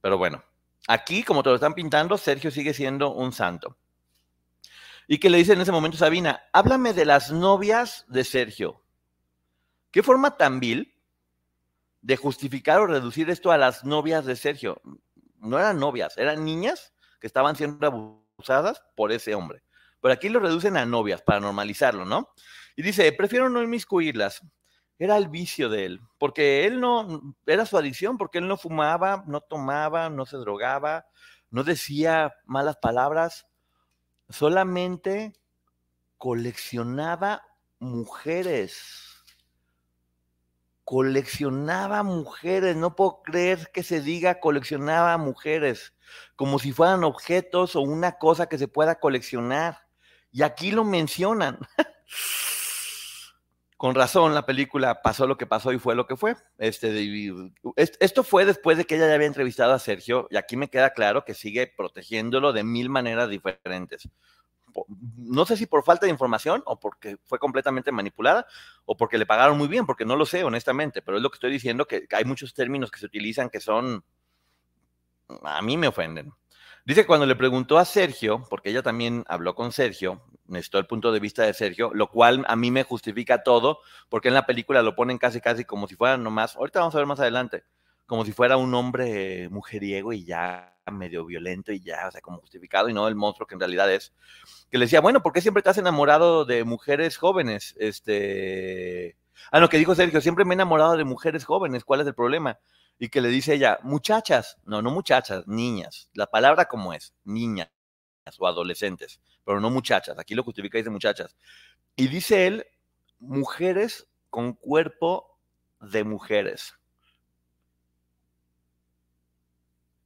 Pero bueno, aquí, como te lo están pintando, Sergio sigue siendo un santo. Y que le dice en ese momento Sabina, háblame de las novias de Sergio. ¿Qué forma tan vil de justificar o reducir esto a las novias de Sergio? No eran novias, eran niñas que estaban siendo abusadas por ese hombre. Pero aquí lo reducen a novias para normalizarlo, ¿no? Y dice, prefiero no inmiscuirlas. Era el vicio de él, porque él no, era su adicción, porque él no fumaba, no tomaba, no se drogaba, no decía malas palabras, solamente coleccionaba mujeres coleccionaba mujeres, no puedo creer que se diga coleccionaba mujeres, como si fueran objetos o una cosa que se pueda coleccionar. Y aquí lo mencionan. Con razón, la película pasó lo que pasó y fue lo que fue. Este, esto fue después de que ella ya había entrevistado a Sergio, y aquí me queda claro que sigue protegiéndolo de mil maneras diferentes no sé si por falta de información o porque fue completamente manipulada o porque le pagaron muy bien, porque no lo sé honestamente, pero es lo que estoy diciendo, que hay muchos términos que se utilizan que son, a mí me ofenden. Dice que cuando le preguntó a Sergio, porque ella también habló con Sergio, necesitó el punto de vista de Sergio, lo cual a mí me justifica todo, porque en la película lo ponen casi casi como si fuera nomás, ahorita vamos a ver más adelante, como si fuera un hombre mujeriego y ya medio violento y ya, o sea, como justificado y no el monstruo que en realidad es. Que le decía, bueno, ¿por qué siempre has enamorado de mujeres jóvenes? Este. Ah, lo que dijo Sergio, siempre me he enamorado de mujeres jóvenes, ¿cuál es el problema? Y que le dice ella, muchachas, no, no muchachas, niñas, la palabra como es, niñas o adolescentes, pero no muchachas, aquí lo justifica dice muchachas. Y dice él, mujeres con cuerpo de mujeres.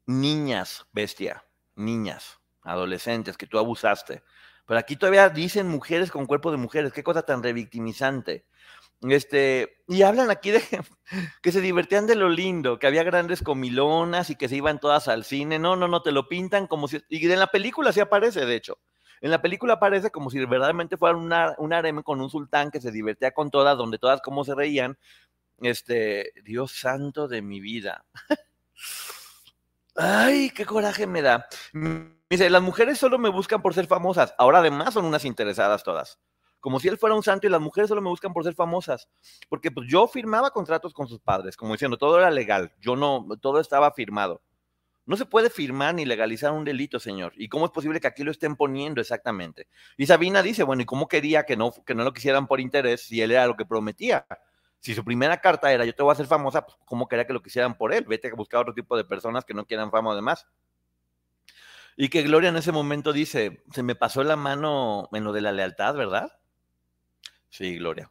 Niñas, bestia, niñas, adolescentes que tú abusaste. Pero aquí todavía dicen mujeres con cuerpo de mujeres, qué cosa tan revictimizante. Este, y hablan aquí de que se divertían de lo lindo, que había grandes comilonas y que se iban todas al cine. No, no, no, te lo pintan como si. Y en la película sí aparece, de hecho. En la película aparece como si verdaderamente fuera un harem con un sultán que se divertía con todas, donde todas como se reían. Este, Dios santo de mi vida. Ay, qué coraje me da. Dice, las mujeres solo me buscan por ser famosas. Ahora además son unas interesadas todas. Como si él fuera un santo y las mujeres solo me buscan por ser famosas. Porque pues yo firmaba contratos con sus padres, como diciendo, todo era legal. Yo no, todo estaba firmado. No se puede firmar ni legalizar un delito, señor. ¿Y cómo es posible que aquí lo estén poniendo exactamente? Y Sabina dice, bueno, ¿y cómo quería que no, que no lo quisieran por interés si él era lo que prometía? Si su primera carta era yo te voy a hacer famosa, pues ¿cómo quería que lo quisieran por él? Vete a buscar otro tipo de personas que no quieran fama además. Y que Gloria en ese momento dice, se me pasó la mano en lo de la lealtad, ¿verdad? Sí, Gloria.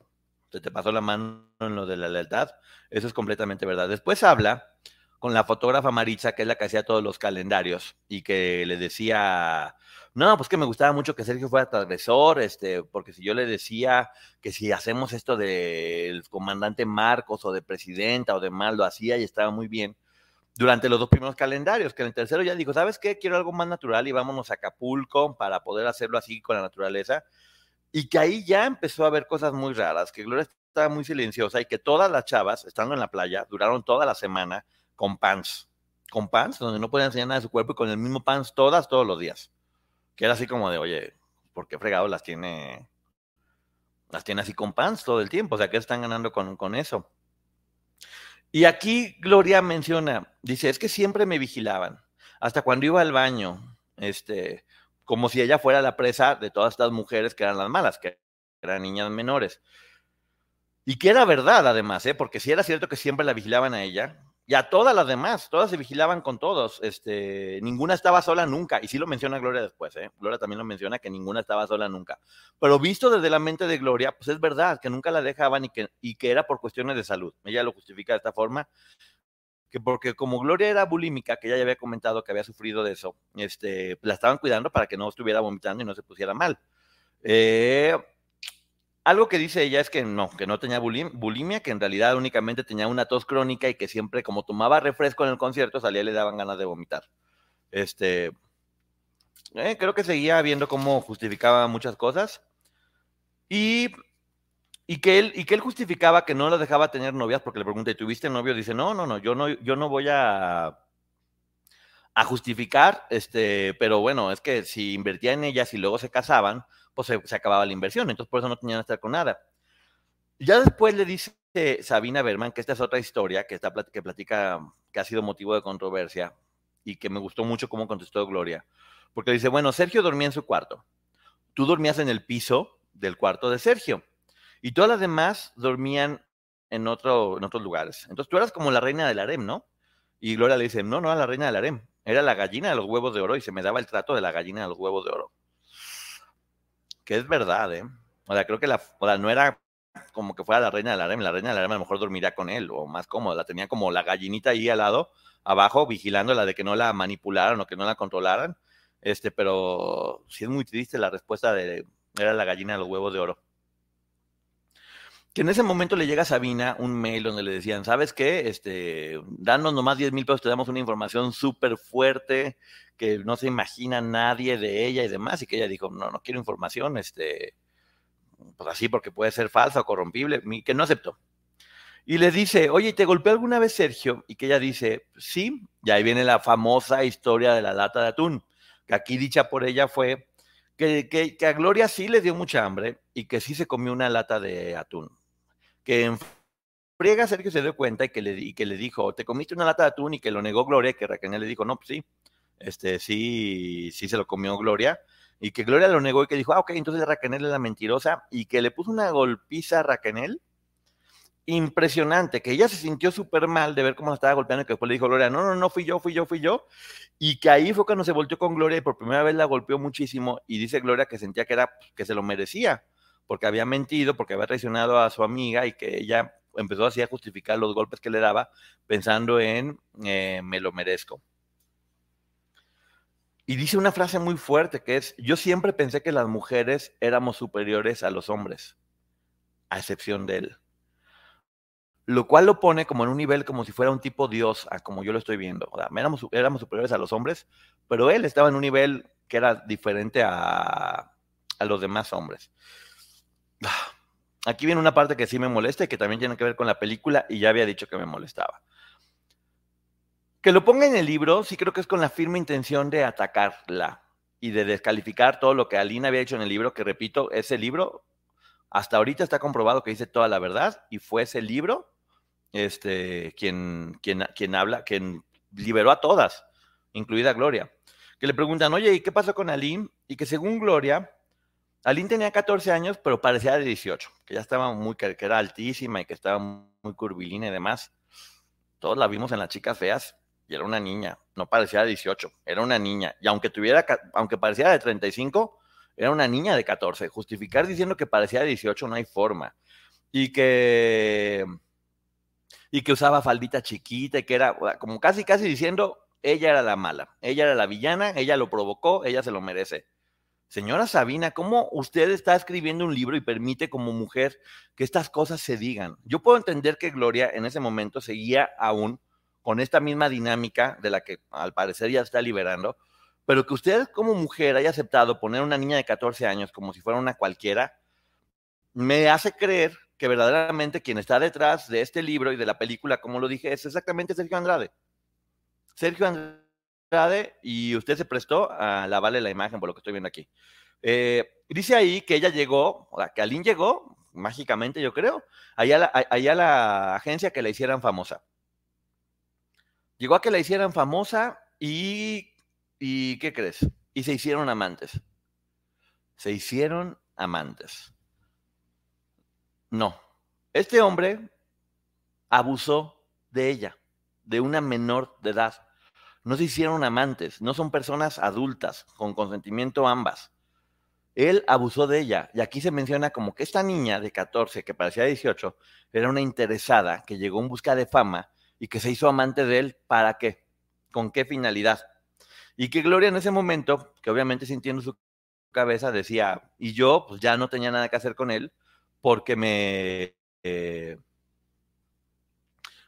Se te pasó la mano en lo de la lealtad. Eso es completamente verdad. Después habla con la fotógrafa Maritza, que es la que hacía todos los calendarios, y que le decía, no, pues que me gustaba mucho que Sergio fuera transgresor, este, porque si yo le decía que si hacemos esto del comandante Marcos o de presidenta o de mal, lo hacía y estaba muy bien. Durante los dos primeros calendarios, que en el tercero ya dijo, ¿sabes qué? Quiero algo más natural y vámonos a Acapulco para poder hacerlo así con la naturaleza. Y que ahí ya empezó a ver cosas muy raras, que Gloria estaba muy silenciosa y que todas las chavas, estando en la playa, duraron toda la semana con pants. Con pants, donde no podían enseñar nada de su cuerpo y con el mismo pants todas, todos los días. Que era así como de, oye, ¿por qué fregado las tiene? Las tiene así con pants todo el tiempo. O sea, ¿qué están ganando con, con eso? Y aquí Gloria menciona, dice, es que siempre me vigilaban. Hasta cuando iba al baño, este, como si ella fuera la presa de todas estas mujeres que eran las malas, que eran niñas menores. Y que era verdad, además, ¿eh? porque si era cierto que siempre la vigilaban a ella, y a todas las demás, todas se vigilaban con todos, este, ninguna estaba sola nunca, y sí lo menciona Gloria después, ¿eh? Gloria también lo menciona que ninguna estaba sola nunca, pero visto desde la mente de Gloria, pues es verdad, que nunca la dejaban y que, y que era por cuestiones de salud, ella lo justifica de esta forma, que porque como Gloria era bulímica, que ella ya había comentado que había sufrido de eso, este, la estaban cuidando para que no estuviera vomitando y no se pusiera mal. Eh, algo que dice ella es que no, que no tenía bulimia, que en realidad únicamente tenía una tos crónica y que siempre como tomaba refresco en el concierto salía y le daban ganas de vomitar. Este, eh, creo que seguía viendo cómo justificaba muchas cosas y, y, que él, y que él justificaba que no lo dejaba tener novias porque le pregunté, ¿tuviste novio? Dice, no, no, no, yo no, yo no voy a a justificar, este, pero bueno, es que si invertía en ellas y luego se casaban, pues se, acababa la inversión, entonces por eso no tenían que estar con nada. Ya después le dice Sabina Berman, que esta es otra historia que, está, que platica, que ha sido motivo de controversia y que me gustó mucho cómo contestó Gloria, porque dice, bueno, Sergio dormía en su cuarto, tú dormías en el piso del cuarto de Sergio y todas las demás dormían en, otro, en otros lugares. Entonces tú eras como la reina del harem, ¿no? Y Gloria le dice, no, no era la reina del harem, era la gallina de los huevos de oro y se me daba el trato de la gallina de los huevos de oro que es verdad, ¿eh? O sea, creo que la, o no era como que fuera la reina del harem, la reina del harem a lo mejor dormiría con él, o más cómodo, la tenía como la gallinita ahí al lado, abajo, vigilándola de que no la manipularan o que no la controlaran, este, pero sí es muy triste la respuesta de, era la gallina de los huevos de oro. Que en ese momento le llega a Sabina un mail donde le decían, ¿sabes qué? Este, danos nomás 10 mil pesos, te damos una información súper fuerte, que no se imagina nadie de ella y demás, y que ella dijo, no, no quiero información, este, pues así porque puede ser falsa o corrompible, que no aceptó. Y le dice, oye, ¿te golpeó alguna vez Sergio? Y que ella dice, sí, y ahí viene la famosa historia de la lata de atún, que aquí dicha por ella fue que, que, a Gloria sí le dio mucha hambre y que sí se comió una lata de atún. Que en friega Sergio se dio cuenta y que, le, y que le dijo, te comiste una lata de atún y que lo negó Gloria, que Raquel le dijo, no, pues sí este, sí, sí se lo comió Gloria, y que Gloria lo negó y que dijo, ah, ok, entonces Raquel es la mentirosa, y que le puso una golpiza a Raquel impresionante, que ella se sintió súper mal de ver cómo la estaba golpeando y que después le dijo Gloria, no, no, no, fui yo, fui yo, fui yo, y que ahí fue cuando se volteó con Gloria y por primera vez la golpeó muchísimo y dice Gloria que sentía que era, que se lo merecía, porque había mentido, porque había traicionado a su amiga y que ella empezó así a justificar los golpes que le daba pensando en eh, me lo merezco. Y dice una frase muy fuerte que es, yo siempre pensé que las mujeres éramos superiores a los hombres, a excepción de él. Lo cual lo pone como en un nivel como si fuera un tipo Dios, a como yo lo estoy viendo. O sea, éramos, éramos superiores a los hombres, pero él estaba en un nivel que era diferente a, a los demás hombres. Aquí viene una parte que sí me molesta y que también tiene que ver con la película y ya había dicho que me molestaba. Que lo ponga en el libro, sí creo que es con la firme intención de atacarla y de descalificar todo lo que Alina había hecho en el libro, que repito, ese libro hasta ahorita está comprobado que dice toda la verdad y fue ese libro este, quien, quien, quien habla, quien liberó a todas, incluida Gloria. Que le preguntan, oye, ¿y qué pasó con Aline? Y que según Gloria, Aline tenía 14 años, pero parecía de 18, que ya estaba muy, que era altísima y que estaba muy curvilínea y demás. Todos la vimos en las chicas feas y era una niña, no parecía de 18, era una niña. Y aunque tuviera, aunque parecía de 35, era una niña de 14. Justificar diciendo que parecía de 18 no hay forma. Y que, y que usaba faldita chiquita y que era como casi, casi diciendo, ella era la mala, ella era la villana, ella lo provocó, ella se lo merece. Señora Sabina, ¿cómo usted está escribiendo un libro y permite como mujer que estas cosas se digan? Yo puedo entender que Gloria en ese momento seguía aún con esta misma dinámica de la que al parecer ya está liberando, pero que usted como mujer haya aceptado poner una niña de 14 años como si fuera una cualquiera, me hace creer que verdaderamente quien está detrás de este libro y de la película, como lo dije, es exactamente Sergio Andrade. Sergio Andrade, y usted se prestó a lavarle la imagen por lo que estoy viendo aquí. Eh, dice ahí que ella llegó, o sea, que Aline llegó, mágicamente yo creo, allá la, allá a la agencia que la hicieran famosa. Llegó a que la hicieran famosa y, y ¿qué crees? Y se hicieron amantes. Se hicieron amantes. No. Este hombre abusó de ella, de una menor de edad. No se hicieron amantes, no son personas adultas, con consentimiento ambas. Él abusó de ella. Y aquí se menciona como que esta niña de 14, que parecía 18, era una interesada que llegó en busca de fama y que se hizo amante de él. ¿Para qué? ¿Con qué finalidad? Y que Gloria en ese momento, que obviamente sintiendo su cabeza, decía, y yo pues ya no tenía nada que hacer con él, porque me... Eh,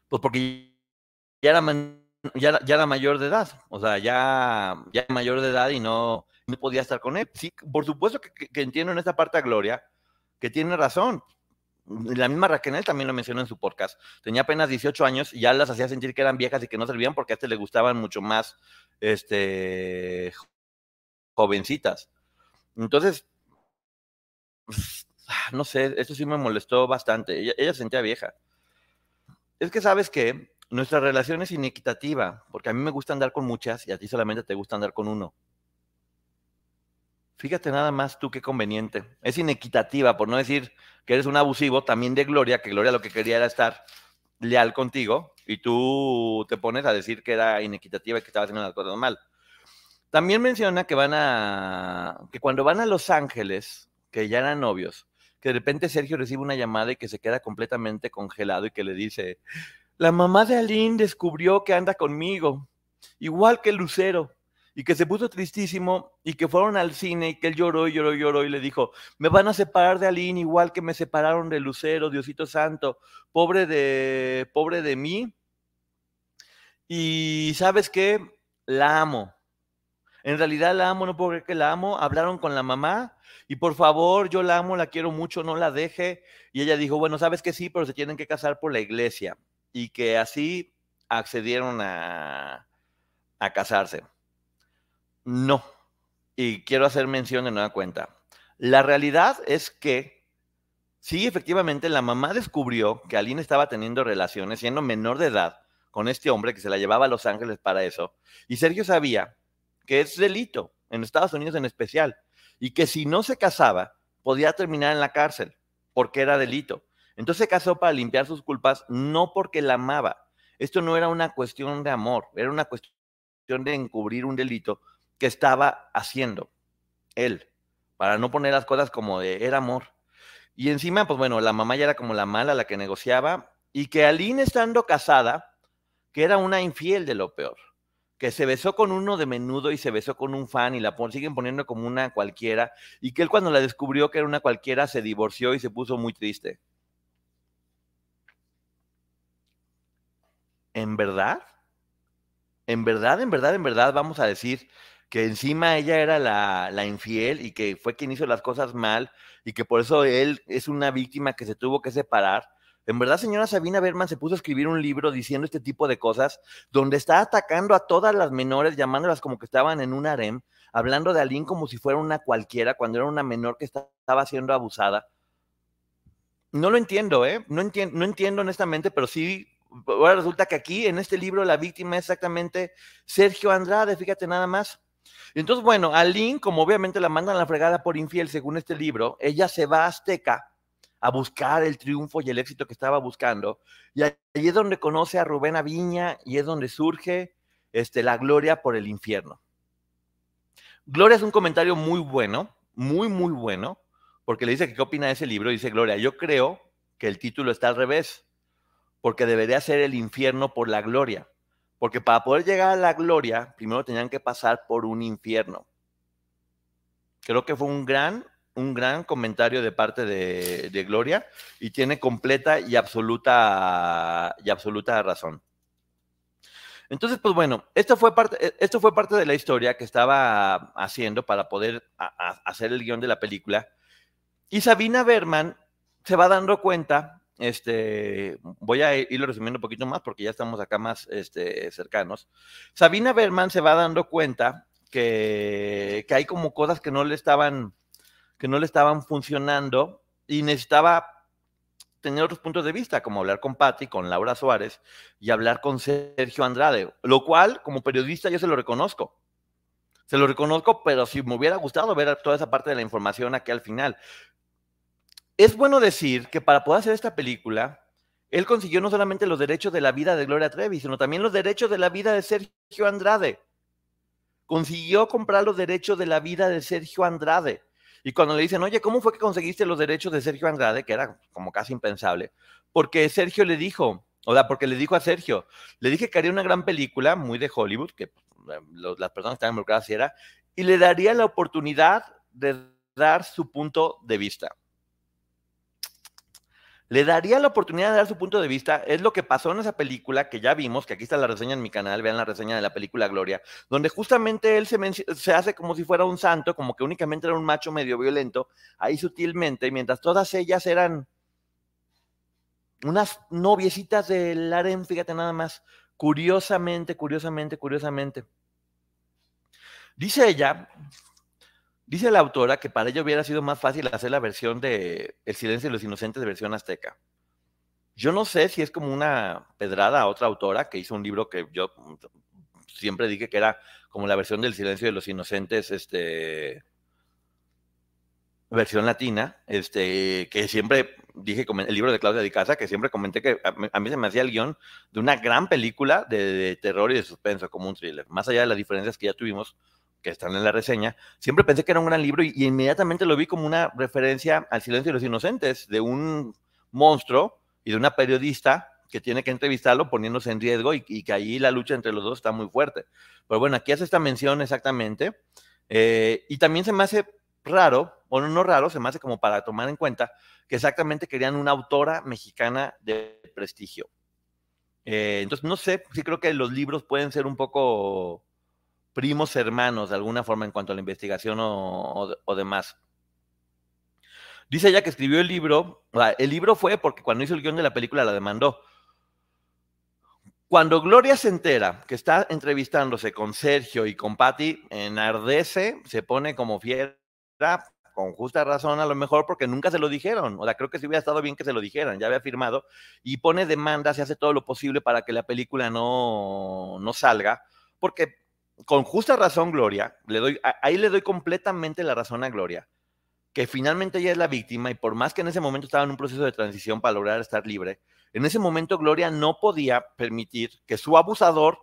pues porque ya era, ya, ya, era mayor de edad, o sea, ya, ya mayor de edad y no, no podía estar con él. Sí, por supuesto que, que, entiendo en esta parte a Gloria que tiene razón. La misma Raquel también lo mencionó en su podcast. Tenía apenas 18 años y ya las hacía sentir que eran viejas y que no servían porque a este le gustaban mucho más este, jovencitas. Entonces, Ah, no sé, eso sí me molestó bastante. Ella, se sentía vieja. Es que sabes que nuestra relación es inequitativa, porque a mí me gusta andar con muchas y a ti solamente te gusta andar con uno. Fíjate nada más tú qué conveniente. Es inequitativa, por no decir que eres un abusivo, también de Gloria, que Gloria lo que quería era estar leal contigo y tú te pones a decir que era inequitativa y que estaba haciendo las cosas mal. También menciona que van a, que cuando van a Los Ángeles, que ya eran novios, que de repente Sergio recibe una llamada y que se queda completamente congelado y que le dice, la mamá de Aline descubrió que anda conmigo, igual que Lucero, y que se puso tristísimo y que fueron al cine y que él lloró y lloró y lloró y le dijo, me van a separar de Aline igual que me separaron de Lucero, Diosito Santo, pobre de, pobre de mí. Y sabes qué, la amo. En realidad la amo, no puedo creer que la amo. Hablaron con la mamá y por favor, yo la amo, la quiero mucho, no la deje. Y ella dijo, bueno, sabes que sí, pero se tienen que casar por la iglesia. Y que así accedieron a, a casarse. No. Y quiero hacer mención de nueva cuenta. La realidad es que sí, efectivamente, la mamá descubrió que Aline estaba teniendo relaciones siendo menor de edad con este hombre que se la llevaba a Los Ángeles para eso. Y Sergio sabía que es delito, en Estados Unidos en especial y que si no se casaba, podía terminar en la cárcel, porque era delito. Entonces se casó para limpiar sus culpas, no porque la amaba. Esto no era una cuestión de amor, era una cuestión de encubrir un delito que estaba haciendo él, para no poner las cosas como de era amor. Y encima, pues bueno, la mamá ya era como la mala, la que negociaba, y que Aline estando casada, que era una infiel de lo peor que se besó con uno de menudo y se besó con un fan y la siguen poniendo como una cualquiera, y que él cuando la descubrió que era una cualquiera se divorció y se puso muy triste. ¿En verdad? ¿En verdad, en verdad, en verdad vamos a decir que encima ella era la, la infiel y que fue quien hizo las cosas mal y que por eso él es una víctima que se tuvo que separar? En verdad, señora Sabina Berman se puso a escribir un libro diciendo este tipo de cosas, donde está atacando a todas las menores, llamándolas como que estaban en un harem, hablando de Aline como si fuera una cualquiera, cuando era una menor que estaba siendo abusada. No lo entiendo, ¿eh? No, entiendo, no entiendo honestamente, pero sí, ahora resulta que aquí, en este libro, la víctima es exactamente Sergio Andrade, fíjate nada más. Entonces, bueno, Aline, como obviamente la mandan a la fregada por infiel, según este libro, ella se va a Azteca a buscar el triunfo y el éxito que estaba buscando. Y ahí es donde conoce a Rubén Aviña y es donde surge este, la gloria por el infierno. Gloria es un comentario muy bueno, muy, muy bueno, porque le dice que qué opina de ese libro. Dice Gloria, yo creo que el título está al revés, porque debería ser el infierno por la gloria. Porque para poder llegar a la gloria, primero tenían que pasar por un infierno. Creo que fue un gran, un gran comentario de parte de, Gloria y tiene completa y absoluta, y absoluta razón. Entonces, pues bueno, esto fue parte, e, esto fue parte de la historia que estaba haciendo para poder hacer el guion de la película. Y Sabina Berman se va dando cuenta, este, voy a irlo resumiendo un poquito más porque ya estamos acá más este, cercanos. Sabina Berman se va dando cuenta que, que hay como cosas que no le estaban, que no le estaban funcionando y necesitaba tener otros puntos de vista, como hablar con Patti, con Laura Suárez y hablar con Sergio Andrade, lo cual como periodista yo se lo reconozco. Se lo reconozco, pero si me hubiera gustado ver toda esa parte de la información aquí al final. Es bueno decir que para poder hacer esta película, él consiguió no solamente los derechos de la vida de Gloria Trevi, sino también los derechos de la vida de Sergio Andrade. Consiguió comprar los derechos de la vida de Sergio Andrade. Y cuando le dicen, oye, ¿cómo fue que conseguiste los derechos de Sergio Andrade? Que era como casi impensable. Porque Sergio le dijo, o sea, porque le dijo a Sergio, le dije que haría una gran película, muy de Hollywood, que pues, las personas que estaban involucradas era, y le daría la oportunidad de dar su punto de vista le daría la oportunidad de dar su punto de vista. Es lo que pasó en esa película que ya vimos, que aquí está la reseña en mi canal, vean la reseña de la película Gloria, donde justamente él se, hace como si fuera un santo, como que únicamente era un macho medio violento, ahí sutilmente, mientras todas ellas eran unas noviecitas del harem, fíjate nada más, curiosamente, curiosamente, curiosamente. Dice ella Dice la autora que para ella hubiera sido más fácil hacer la versión de El silencio de los inocentes de versión azteca. Yo no sé si es como una pedrada a otra autora que hizo un libro que yo siempre dije que era como la versión del silencio de los inocentes, este versión latina, este, que siempre dije, el libro de Claudia Di Casa, que siempre comenté que a mí se me hacía el guion de una gran película de, de terror y de suspenso, como un thriller, más allá de las diferencias que ya tuvimos que están en la reseña, siempre pensé que era un gran libro y, inmediatamente lo vi como una referencia al silencio de los inocentes, de un monstruo y de una periodista que tiene que entrevistarlo poniéndose en riesgo y, que ahí la lucha entre los dos está muy fuerte. Pero bueno, aquí hace esta mención exactamente. Eh, y también se me hace raro, o no, no raro, se me hace como para tomar en cuenta que exactamente querían una autora mexicana de prestigio. Eh, entonces, no sé, sí creo que los libros pueden ser un poco primos hermanos de alguna forma en cuanto a la investigación o, demás. Dice ella que escribió el libro, el libro fue porque cuando hizo el guion de la película la demandó. Cuando Gloria se entera que está entrevistándose con Sergio y con Patty, enardece, se pone como fiera, con justa razón a lo mejor porque nunca se lo dijeron. O sea, creo que sí hubiera estado bien que se lo dijeran, ya había firmado, y pone demandas y hace todo lo posible para que la película no, no salga, porque con justa razón, Gloria, le doy, ahí le doy completamente la razón a Gloria, que finalmente ella es la víctima y por más que en ese momento estaba en un proceso de transición para lograr estar libre, en ese momento Gloria no podía permitir que su abusador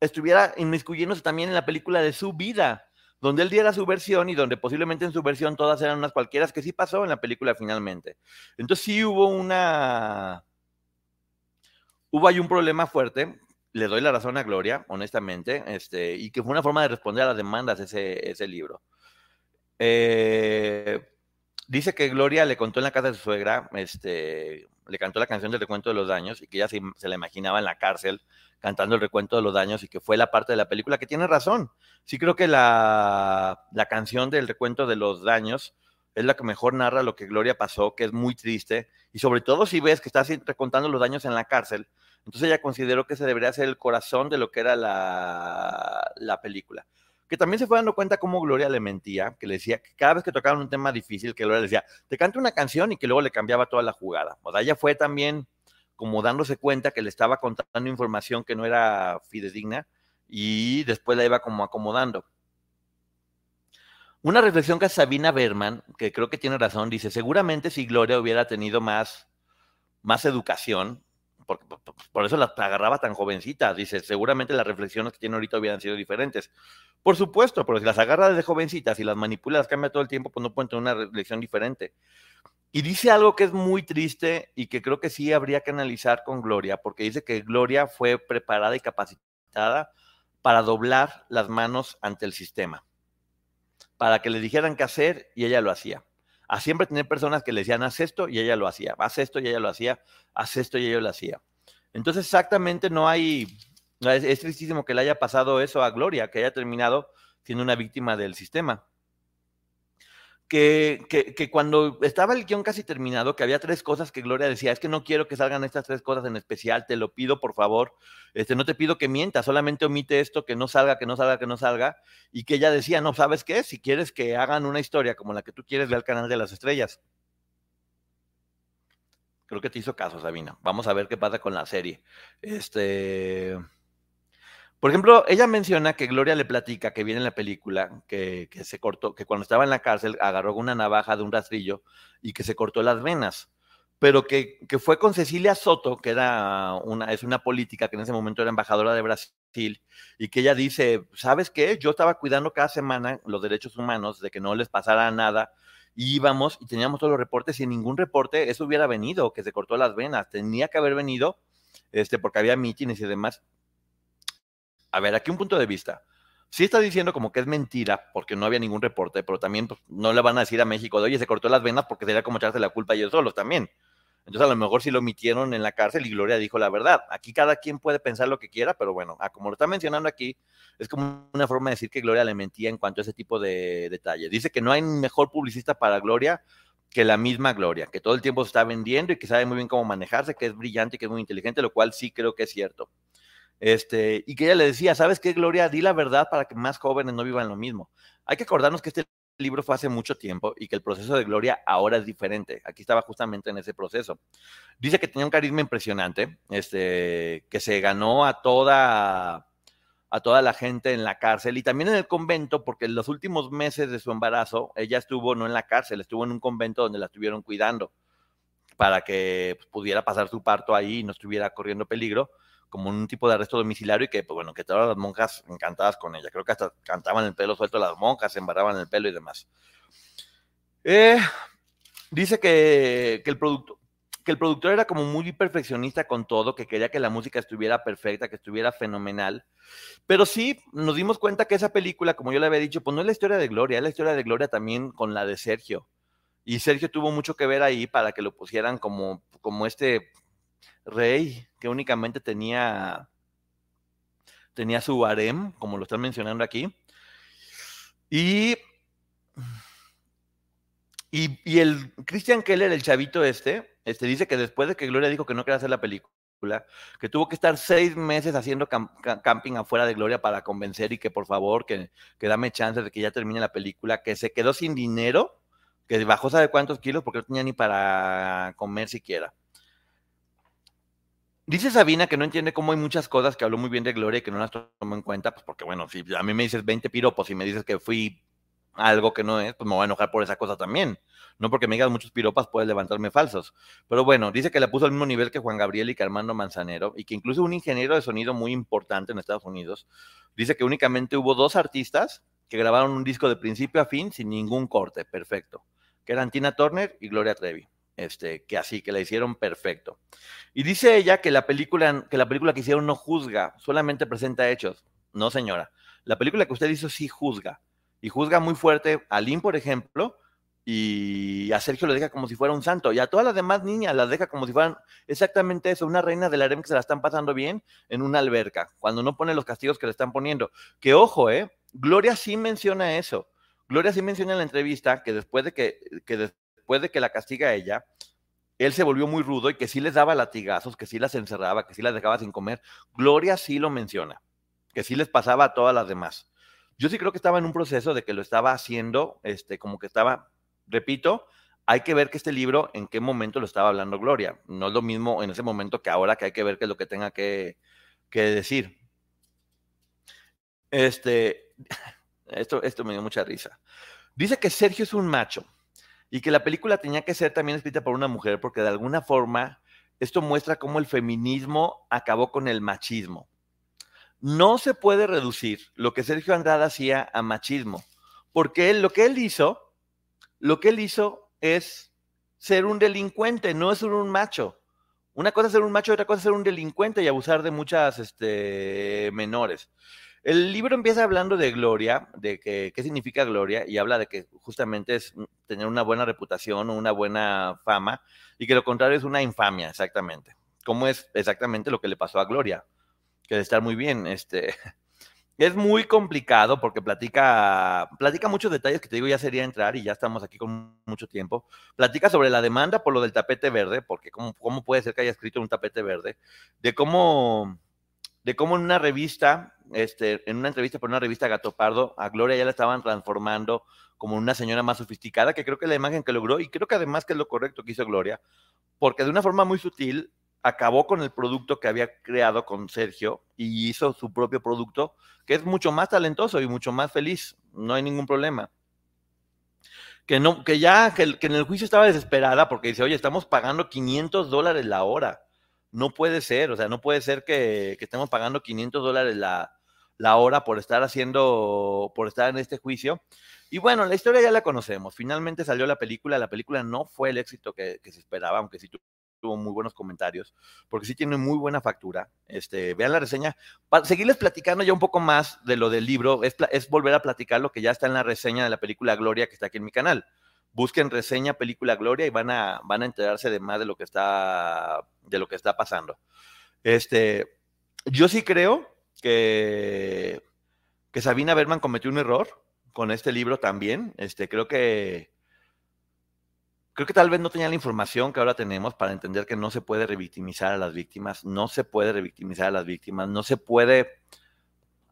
estuviera inmiscuyéndose también en la película de su vida, donde él diera su versión y donde posiblemente en su versión todas eran unas cualquiera que sí pasó en la película finalmente. Entonces sí hubo una... Hubo ahí un problema fuerte le doy la razón a Gloria, honestamente, este, y que fue una forma de responder a las demandas ese, ese libro. Eh, dice que Gloria le contó en la casa de su suegra, este, le cantó la canción del recuento de los daños y que ella se, la imaginaba en la cárcel cantando el recuento de los daños y que fue la parte de la película que tiene razón. Sí creo que la, la canción del recuento de los daños es la que mejor narra lo que Gloria pasó, que es muy triste, y sobre todo si ves que está recontando los daños en la cárcel, entonces ella consideró que ese debería ser el corazón de lo que era la, la película. Que también se fue dando cuenta cómo Gloria le mentía, que le decía que cada vez que tocaban un tema difícil, que Gloria le decía, te canto una canción y que luego le cambiaba toda la jugada. O sea, ella fue también como dándose cuenta que le estaba contando información que no era fidedigna y después la iba como acomodando. Una reflexión que Sabina Berman, que creo que tiene razón, dice, seguramente si Gloria hubiera tenido más, más educación, por, eso las agarraba tan jovencitas. Dice, seguramente las reflexiones que tiene ahorita hubieran sido diferentes. Por supuesto, pero si las agarra desde jovencitas y las manipula, las cambia todo el tiempo, pues no pueden tener una reflexión diferente. Y dice algo que es muy triste y que creo que sí habría que analizar con Gloria, porque dice que Gloria fue preparada y capacitada para doblar las manos ante el sistema, para que le dijeran qué hacer y ella lo hacía. A siempre tener personas que le decían, haz esto y ella lo hacía, haz esto y ella lo hacía, haz esto y ella lo hacía. Entonces exactamente no hay, es, es tristísimo que le haya pasado eso a Gloria, que haya terminado siendo una víctima del sistema que, que, cuando estaba el guion casi terminado, que había tres cosas que Gloria decía, es que no quiero que salgan estas tres cosas en especial, te lo pido por favor, este, no te pido que mientas, solamente omite esto, que no salga, que no salga, que no salga, y que ella decía, no, ¿sabes qué? Si quieres que hagan una historia como la que tú quieres, ve al canal de las estrellas. Creo que te hizo caso, Sabina. Vamos a ver qué pasa con la serie. Este... Por ejemplo, ella menciona que Gloria le platica que viene en la película que, se cortó, que cuando estaba en la cárcel agarró una navaja de un rastrillo y que se cortó las venas, pero que, que, fue con Cecilia Soto, que era una, es una política que en ese momento era embajadora de Brasil, y que ella dice, ¿sabes qué? Yo estaba cuidando cada semana los derechos humanos de que no les pasara nada, y íbamos y teníamos todos los reportes y en ningún reporte eso hubiera venido, que se cortó las venas, tenía que haber venido, este, porque había mítines y demás, a ver, aquí un punto de vista. Sí está diciendo como que es mentira porque no había ningún reporte, pero también pues, no le van a decir a México, oye, se cortó las venas porque sería como echarse la culpa ellos solos también. Entonces a lo mejor sí lo omitieron en la cárcel y Gloria dijo la verdad. Aquí cada quien puede pensar lo que quiera, pero bueno, ah, como lo está mencionando aquí, es como una forma de decir que Gloria le mentía en cuanto a ese tipo de detalles. Dice que no hay mejor publicista para Gloria que la misma Gloria, que todo el tiempo se está vendiendo y que sabe muy bien cómo manejarse, que es brillante que es muy inteligente, lo cual sí creo que es cierto. Este, y que ella le decía, ¿sabes qué, Gloria? Di la verdad para que más jóvenes no vivan lo mismo. Hay que acordarnos que este libro fue hace mucho tiempo y que el proceso de Gloria ahora es diferente. Aquí estaba justamente en ese proceso. Dice que tenía un carisma impresionante, este, que se ganó a toda a toda la gente en la cárcel y también en el convento, porque en los últimos meses de su embarazo, ella estuvo no en la cárcel, estuvo en un convento donde la estuvieron cuidando para que pues, pudiera pasar su parto ahí y no estuviera corriendo peligro como un tipo de arresto domiciliario y que, pues bueno, que todas las monjas encantadas con ella. Creo que hasta cantaban el pelo suelto las monjas, se embarraban el pelo y demás. Eh, dice que, que, el producto, que el productor era como muy perfeccionista con todo, que quería que la música estuviera perfecta, que estuviera fenomenal. Pero sí, nos dimos cuenta que esa película, como yo le había dicho, pues no es la historia de Gloria, es la historia de Gloria también con la de Sergio. Y Sergio tuvo mucho que ver ahí para que lo pusieran como, como este rey que únicamente tenía, tenía su harem, como lo están mencionando aquí. Y, y, el Christian Keller, el chavito este, este, dice que después de que Gloria dijo que no quería hacer la película, que tuvo que estar seis meses haciendo camping afuera de Gloria para convencer y que por favor, que, que dame chance de que ya termine la película, que se quedó sin dinero, que bajó sabe cuántos kilos porque no tenía ni para comer siquiera. Dice Sabina que no entiende cómo hay muchas cosas que habló muy bien de Gloria y que no las tomó en cuenta, pues porque bueno, si a mí me dices 20 piropos y me dices que fui algo que no es, pues me voy a enojar por esa cosa también. No porque me digas muchos piropas puedes levantarme falsos. Pero bueno, dice que le puso al mismo nivel que Juan Gabriel y que Armando Manzanero y que incluso un ingeniero de sonido muy importante en Estados Unidos dice que únicamente hubo dos artistas que grabaron un disco de principio a fin sin ningún corte, perfecto, que eran Tina Turner y Gloria Trevi. Este, que así, que la hicieron perfecto. Y dice ella que la película que la película que hicieron no juzga, solamente presenta hechos. No, señora. La película que usted hizo sí juzga. Y juzga muy fuerte a Lynn, por ejemplo, y a Sergio lo deja como si fuera un santo. Y a todas las demás niñas las deja como si fueran exactamente eso, una reina del harem que se la están pasando bien en una alberca, cuando no pone los castigos que le están poniendo. Que ojo, ¿eh? Gloria sí menciona eso. Gloria sí menciona en la entrevista que después de que, que después de que la castiga ella, él se volvió muy rudo y que sí les daba latigazos, que sí las encerraba, que sí las dejaba sin comer. Gloria sí lo menciona, que sí les pasaba a todas las demás. Yo sí creo que estaba en un proceso de que lo estaba haciendo, este, como que estaba, repito, hay que ver que este libro, en qué momento lo estaba hablando Gloria. No es lo mismo en ese momento que ahora que hay que ver qué es lo que tenga que, que decir. Este, esto, esto me dio mucha risa. Dice que Sergio es un macho y que la película tenía que ser también escrita por una mujer porque de alguna forma esto muestra cómo el feminismo acabó con el machismo. No se puede reducir lo que Sergio Andrade hacía a machismo, porque lo que él hizo, lo que él hizo es ser un delincuente, no es un macho. Una cosa es ser un macho otra cosa es ser un delincuente y abusar de muchas este, menores. El libro empieza hablando de gloria, de que, qué significa gloria, y habla de que justamente es tener una buena reputación o una buena fama, y que lo contrario es una infamia, exactamente. ¿Cómo es exactamente lo que le pasó a Gloria? Que de estar muy bien, este, es muy complicado porque platica, platica muchos detalles que te digo ya sería entrar y ya estamos aquí con mucho tiempo. Platica sobre la demanda por lo del tapete verde, porque cómo, cómo puede ser que haya escrito un tapete verde, de cómo, de cómo en una revista, este, en una entrevista por una revista Gato Pardo, a Gloria ya la estaban transformando como una señora más sofisticada, que creo que es la imagen que logró, y creo que además que es lo correcto que hizo Gloria, porque de una forma muy sutil acabó con el producto que había creado con Sergio y hizo su propio producto, que es mucho más talentoso y mucho más feliz. No hay ningún problema. Que, no, que ya, que, en el juicio estaba desesperada porque dice, oye, estamos pagando 500 dólares la hora. No puede ser, o sea, no puede ser que, que estemos pagando 500 dólares la, la hora por estar haciendo, por estar en este juicio. Y bueno, la historia ya la conocemos. Finalmente salió la película. La película no fue el éxito que, que se esperaba, aunque sí tuvo muy buenos comentarios, porque sí tiene muy buena factura. Este, vean la reseña. Para seguirles platicando ya un poco más de lo del libro, es, es, volver a platicar lo que ya está en la reseña de la película Gloria que está aquí en mi canal. Busquen reseña película Gloria y van a, van a enterarse de más de lo que está, de lo que está pasando. Este, yo sí creo que, que Sabina Berman cometió un error con este libro también. Este, creo que Creo que tal vez no tenía la información que ahora tenemos para entender que no se puede revictimizar a las víctimas, no se puede revictimizar a las víctimas, no se puede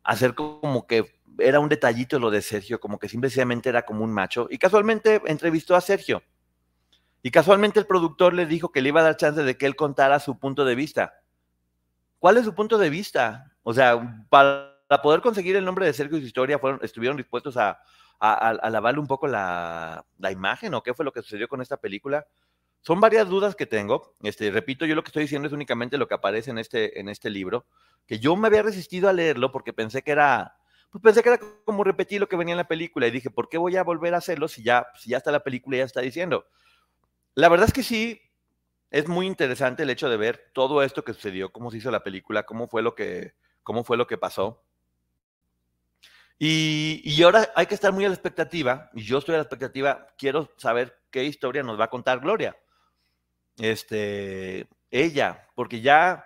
hacer como que era un detallito lo de Sergio, como que simplemente era como un macho. Y casualmente entrevistó a Sergio. Y casualmente el productor le dijo que le iba a dar chance de que él contara su punto de vista. ¿Cuál es su punto de vista? O sea, para poder conseguir el nombre de Sergio y su historia, fueron, estuvieron dispuestos a, a, lavarle un poco la, imagen o qué fue lo que sucedió con esta película. Son varias dudas que tengo. Este, repito, yo lo que estoy diciendo es únicamente lo que aparece en este, en este libro, que yo me había resistido a leerlo porque pensé que era, pues pensé que era como repetir lo que venía en la película y dije, ¿por qué voy a volver a hacerlo si ya, si ya está la película y ya está diciendo? La verdad es que sí, es muy interesante el hecho de ver todo esto que sucedió, cómo se hizo la película, cómo fue lo que, cómo fue lo que pasó. Y, ahora hay que estar muy a la expectativa, y yo estoy a la expectativa, quiero saber qué historia nos va a contar Gloria. Este, ella, porque ya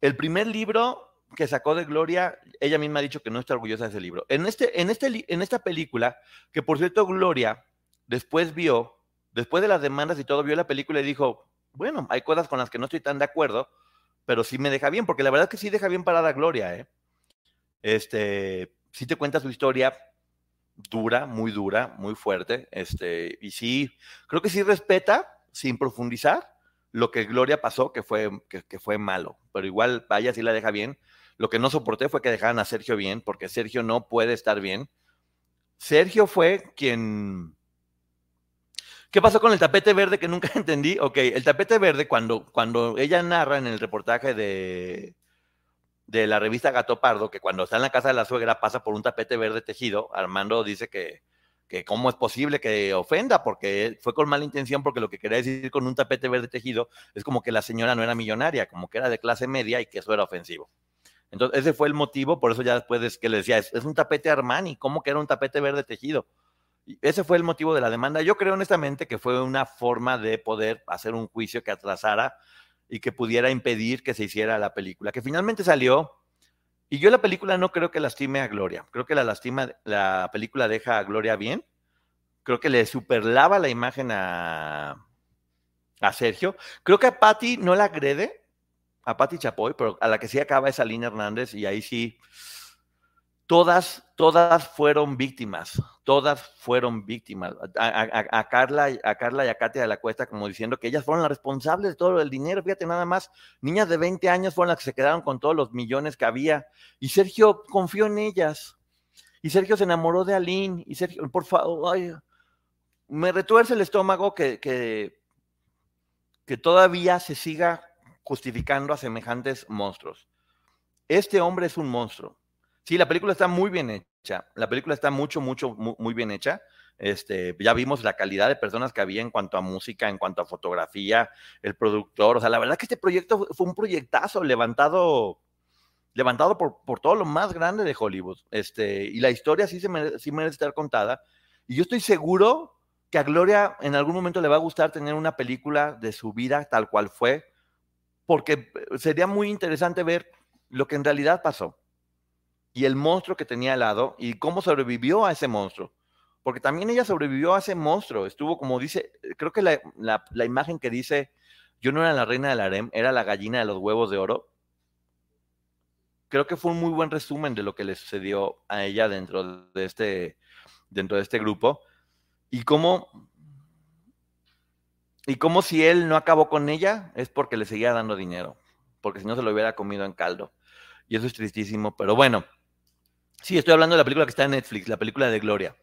el primer libro que sacó de Gloria, ella misma ha dicho que no está orgullosa de ese libro. En, este, en, este, en esta película, que por cierto Gloria después vio, después de las demandas y todo, vio la película y dijo, bueno, hay cosas con las que no estoy tan de acuerdo, pero sí me deja bien, porque la verdad es que sí deja bien parada Gloria, ¿eh? Este, sí te cuenta su historia dura, muy dura, muy fuerte, este, y sí, creo que sí respeta, sin profundizar, lo que Gloria pasó, que fue, que, fue malo, pero igual vaya sí la deja bien. Lo que no soporté fue que dejaran a Sergio bien, porque Sergio no puede estar bien. Sergio fue quien... ¿Qué pasó con el tapete verde que nunca entendí? Ok, el tapete verde, cuando, cuando ella narra en el reportaje de, de la revista Gato Pardo, que cuando está en la casa de la suegra pasa por un tapete verde tejido, Armando dice que, que cómo es posible que ofenda, porque fue con mala intención, porque lo que quería decir con un tapete verde tejido es como que la señora no era millonaria, como que era de clase media y que eso era ofensivo. Entonces, ese fue el motivo, por eso ya después es que le decía, es, es un tapete Armani, ¿cómo que era un tapete verde tejido? Ese fue el motivo de la demanda. Yo creo honestamente que fue una forma de poder hacer un juicio que atrasara y que pudiera impedir que se hiciera la película, que finalmente salió. Y yo la película no creo que lastime a Gloria. Creo que la lastima, la película deja a Gloria bien. Creo que le superlava la imagen a, a Sergio. Creo que a Patty no la agrede, a Patty Chapoy, pero a la que sí acaba es a Lina Hernández y ahí sí todas, todas fueron víctimas, todas fueron víctimas. A, Carla, a Carla y a Katia de la Cuesta como diciendo que ellas fueron las responsables de todo el dinero, fíjate nada más, niñas de 20 años fueron las que se quedaron con todos los millones que había. Y Sergio confió en ellas. Y Sergio se enamoró de Aline. Y Sergio, por favor, me retuerce el estómago que, que, que todavía se siga justificando a semejantes monstruos. Este hombre es un monstruo Sí, la película está muy bien hecha. La película está mucho, mucho, muy, bien hecha. Este, ya vimos la calidad de personas que había en cuanto a música, en cuanto a fotografía, el productor. O sea, la verdad que este proyecto fue un proyectazo levantado, levantado por, por todo lo más grande de Hollywood. Este, y la historia sí, se merece, sí merece estar contada. Y yo estoy seguro que a Gloria en algún momento le va a gustar tener una película de su vida tal cual fue, porque sería muy interesante ver lo que en realidad pasó y el monstruo que tenía al lado y cómo sobrevivió a ese monstruo. Porque también ella sobrevivió a ese monstruo. Estuvo, como dice, creo que la, la, imagen que dice, yo no era la reina del harem, era la gallina de los huevos de oro. Creo que fue un muy buen resumen de lo que le sucedió a ella dentro de este, dentro de este grupo. Y cómo, y cómo si él no acabó con ella es porque le seguía dando dinero. Porque si no se lo hubiera comido en caldo. Y eso es tristísimo. Pero bueno, Sí, estoy hablando de la película que está en Netflix, la película de Gloria.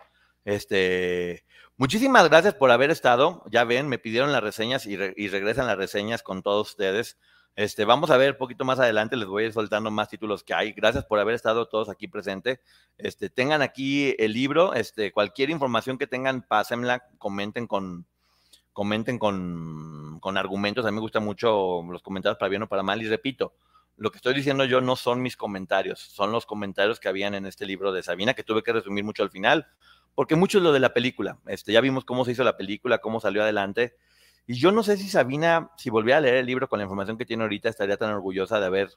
Este, muchísimas gracias por haber estado. Ya ven, me pidieron las reseñas y, regresan las reseñas con todos ustedes. Este, vamos a ver poquito más adelante, les voy a ir soltando más títulos que hay. Gracias por haber estado todos aquí presentes. Este, tengan aquí el libro, este, cualquier información que tengan, pásenla, comenten con, comenten con, con argumentos. A mí me gustan mucho los comentarios para bien o para mal. Y repito, lo que estoy diciendo yo no son mis comentarios, son los comentarios que habían en este libro de Sabina, que tuve que resumir mucho al final, porque mucho es lo de la película. Este, ya vimos cómo se hizo la película, cómo salió adelante. Y yo no sé si Sabina, si volviera a leer el libro con la información que tiene ahorita, estaría tan orgullosa de haber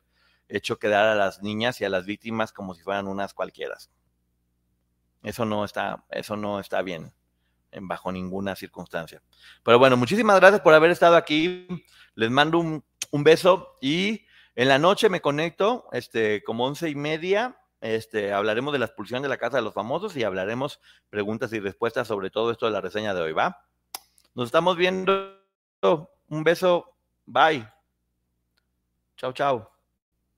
hecho quedar a las niñas y a las víctimas como si fueran unas cualquiera. Eso no está, eso no está bien, en bajo ninguna circunstancia. Pero bueno, muchísimas gracias por haber estado aquí. Les mando un, un beso y en la noche me conecto, este, como once y media, este, hablaremos de la expulsión de la Casa de los Famosos y hablaremos preguntas y respuestas sobre todo esto de la reseña de hoy, ¿va? Nos estamos viendo. Un beso. Bye. Chao, chao.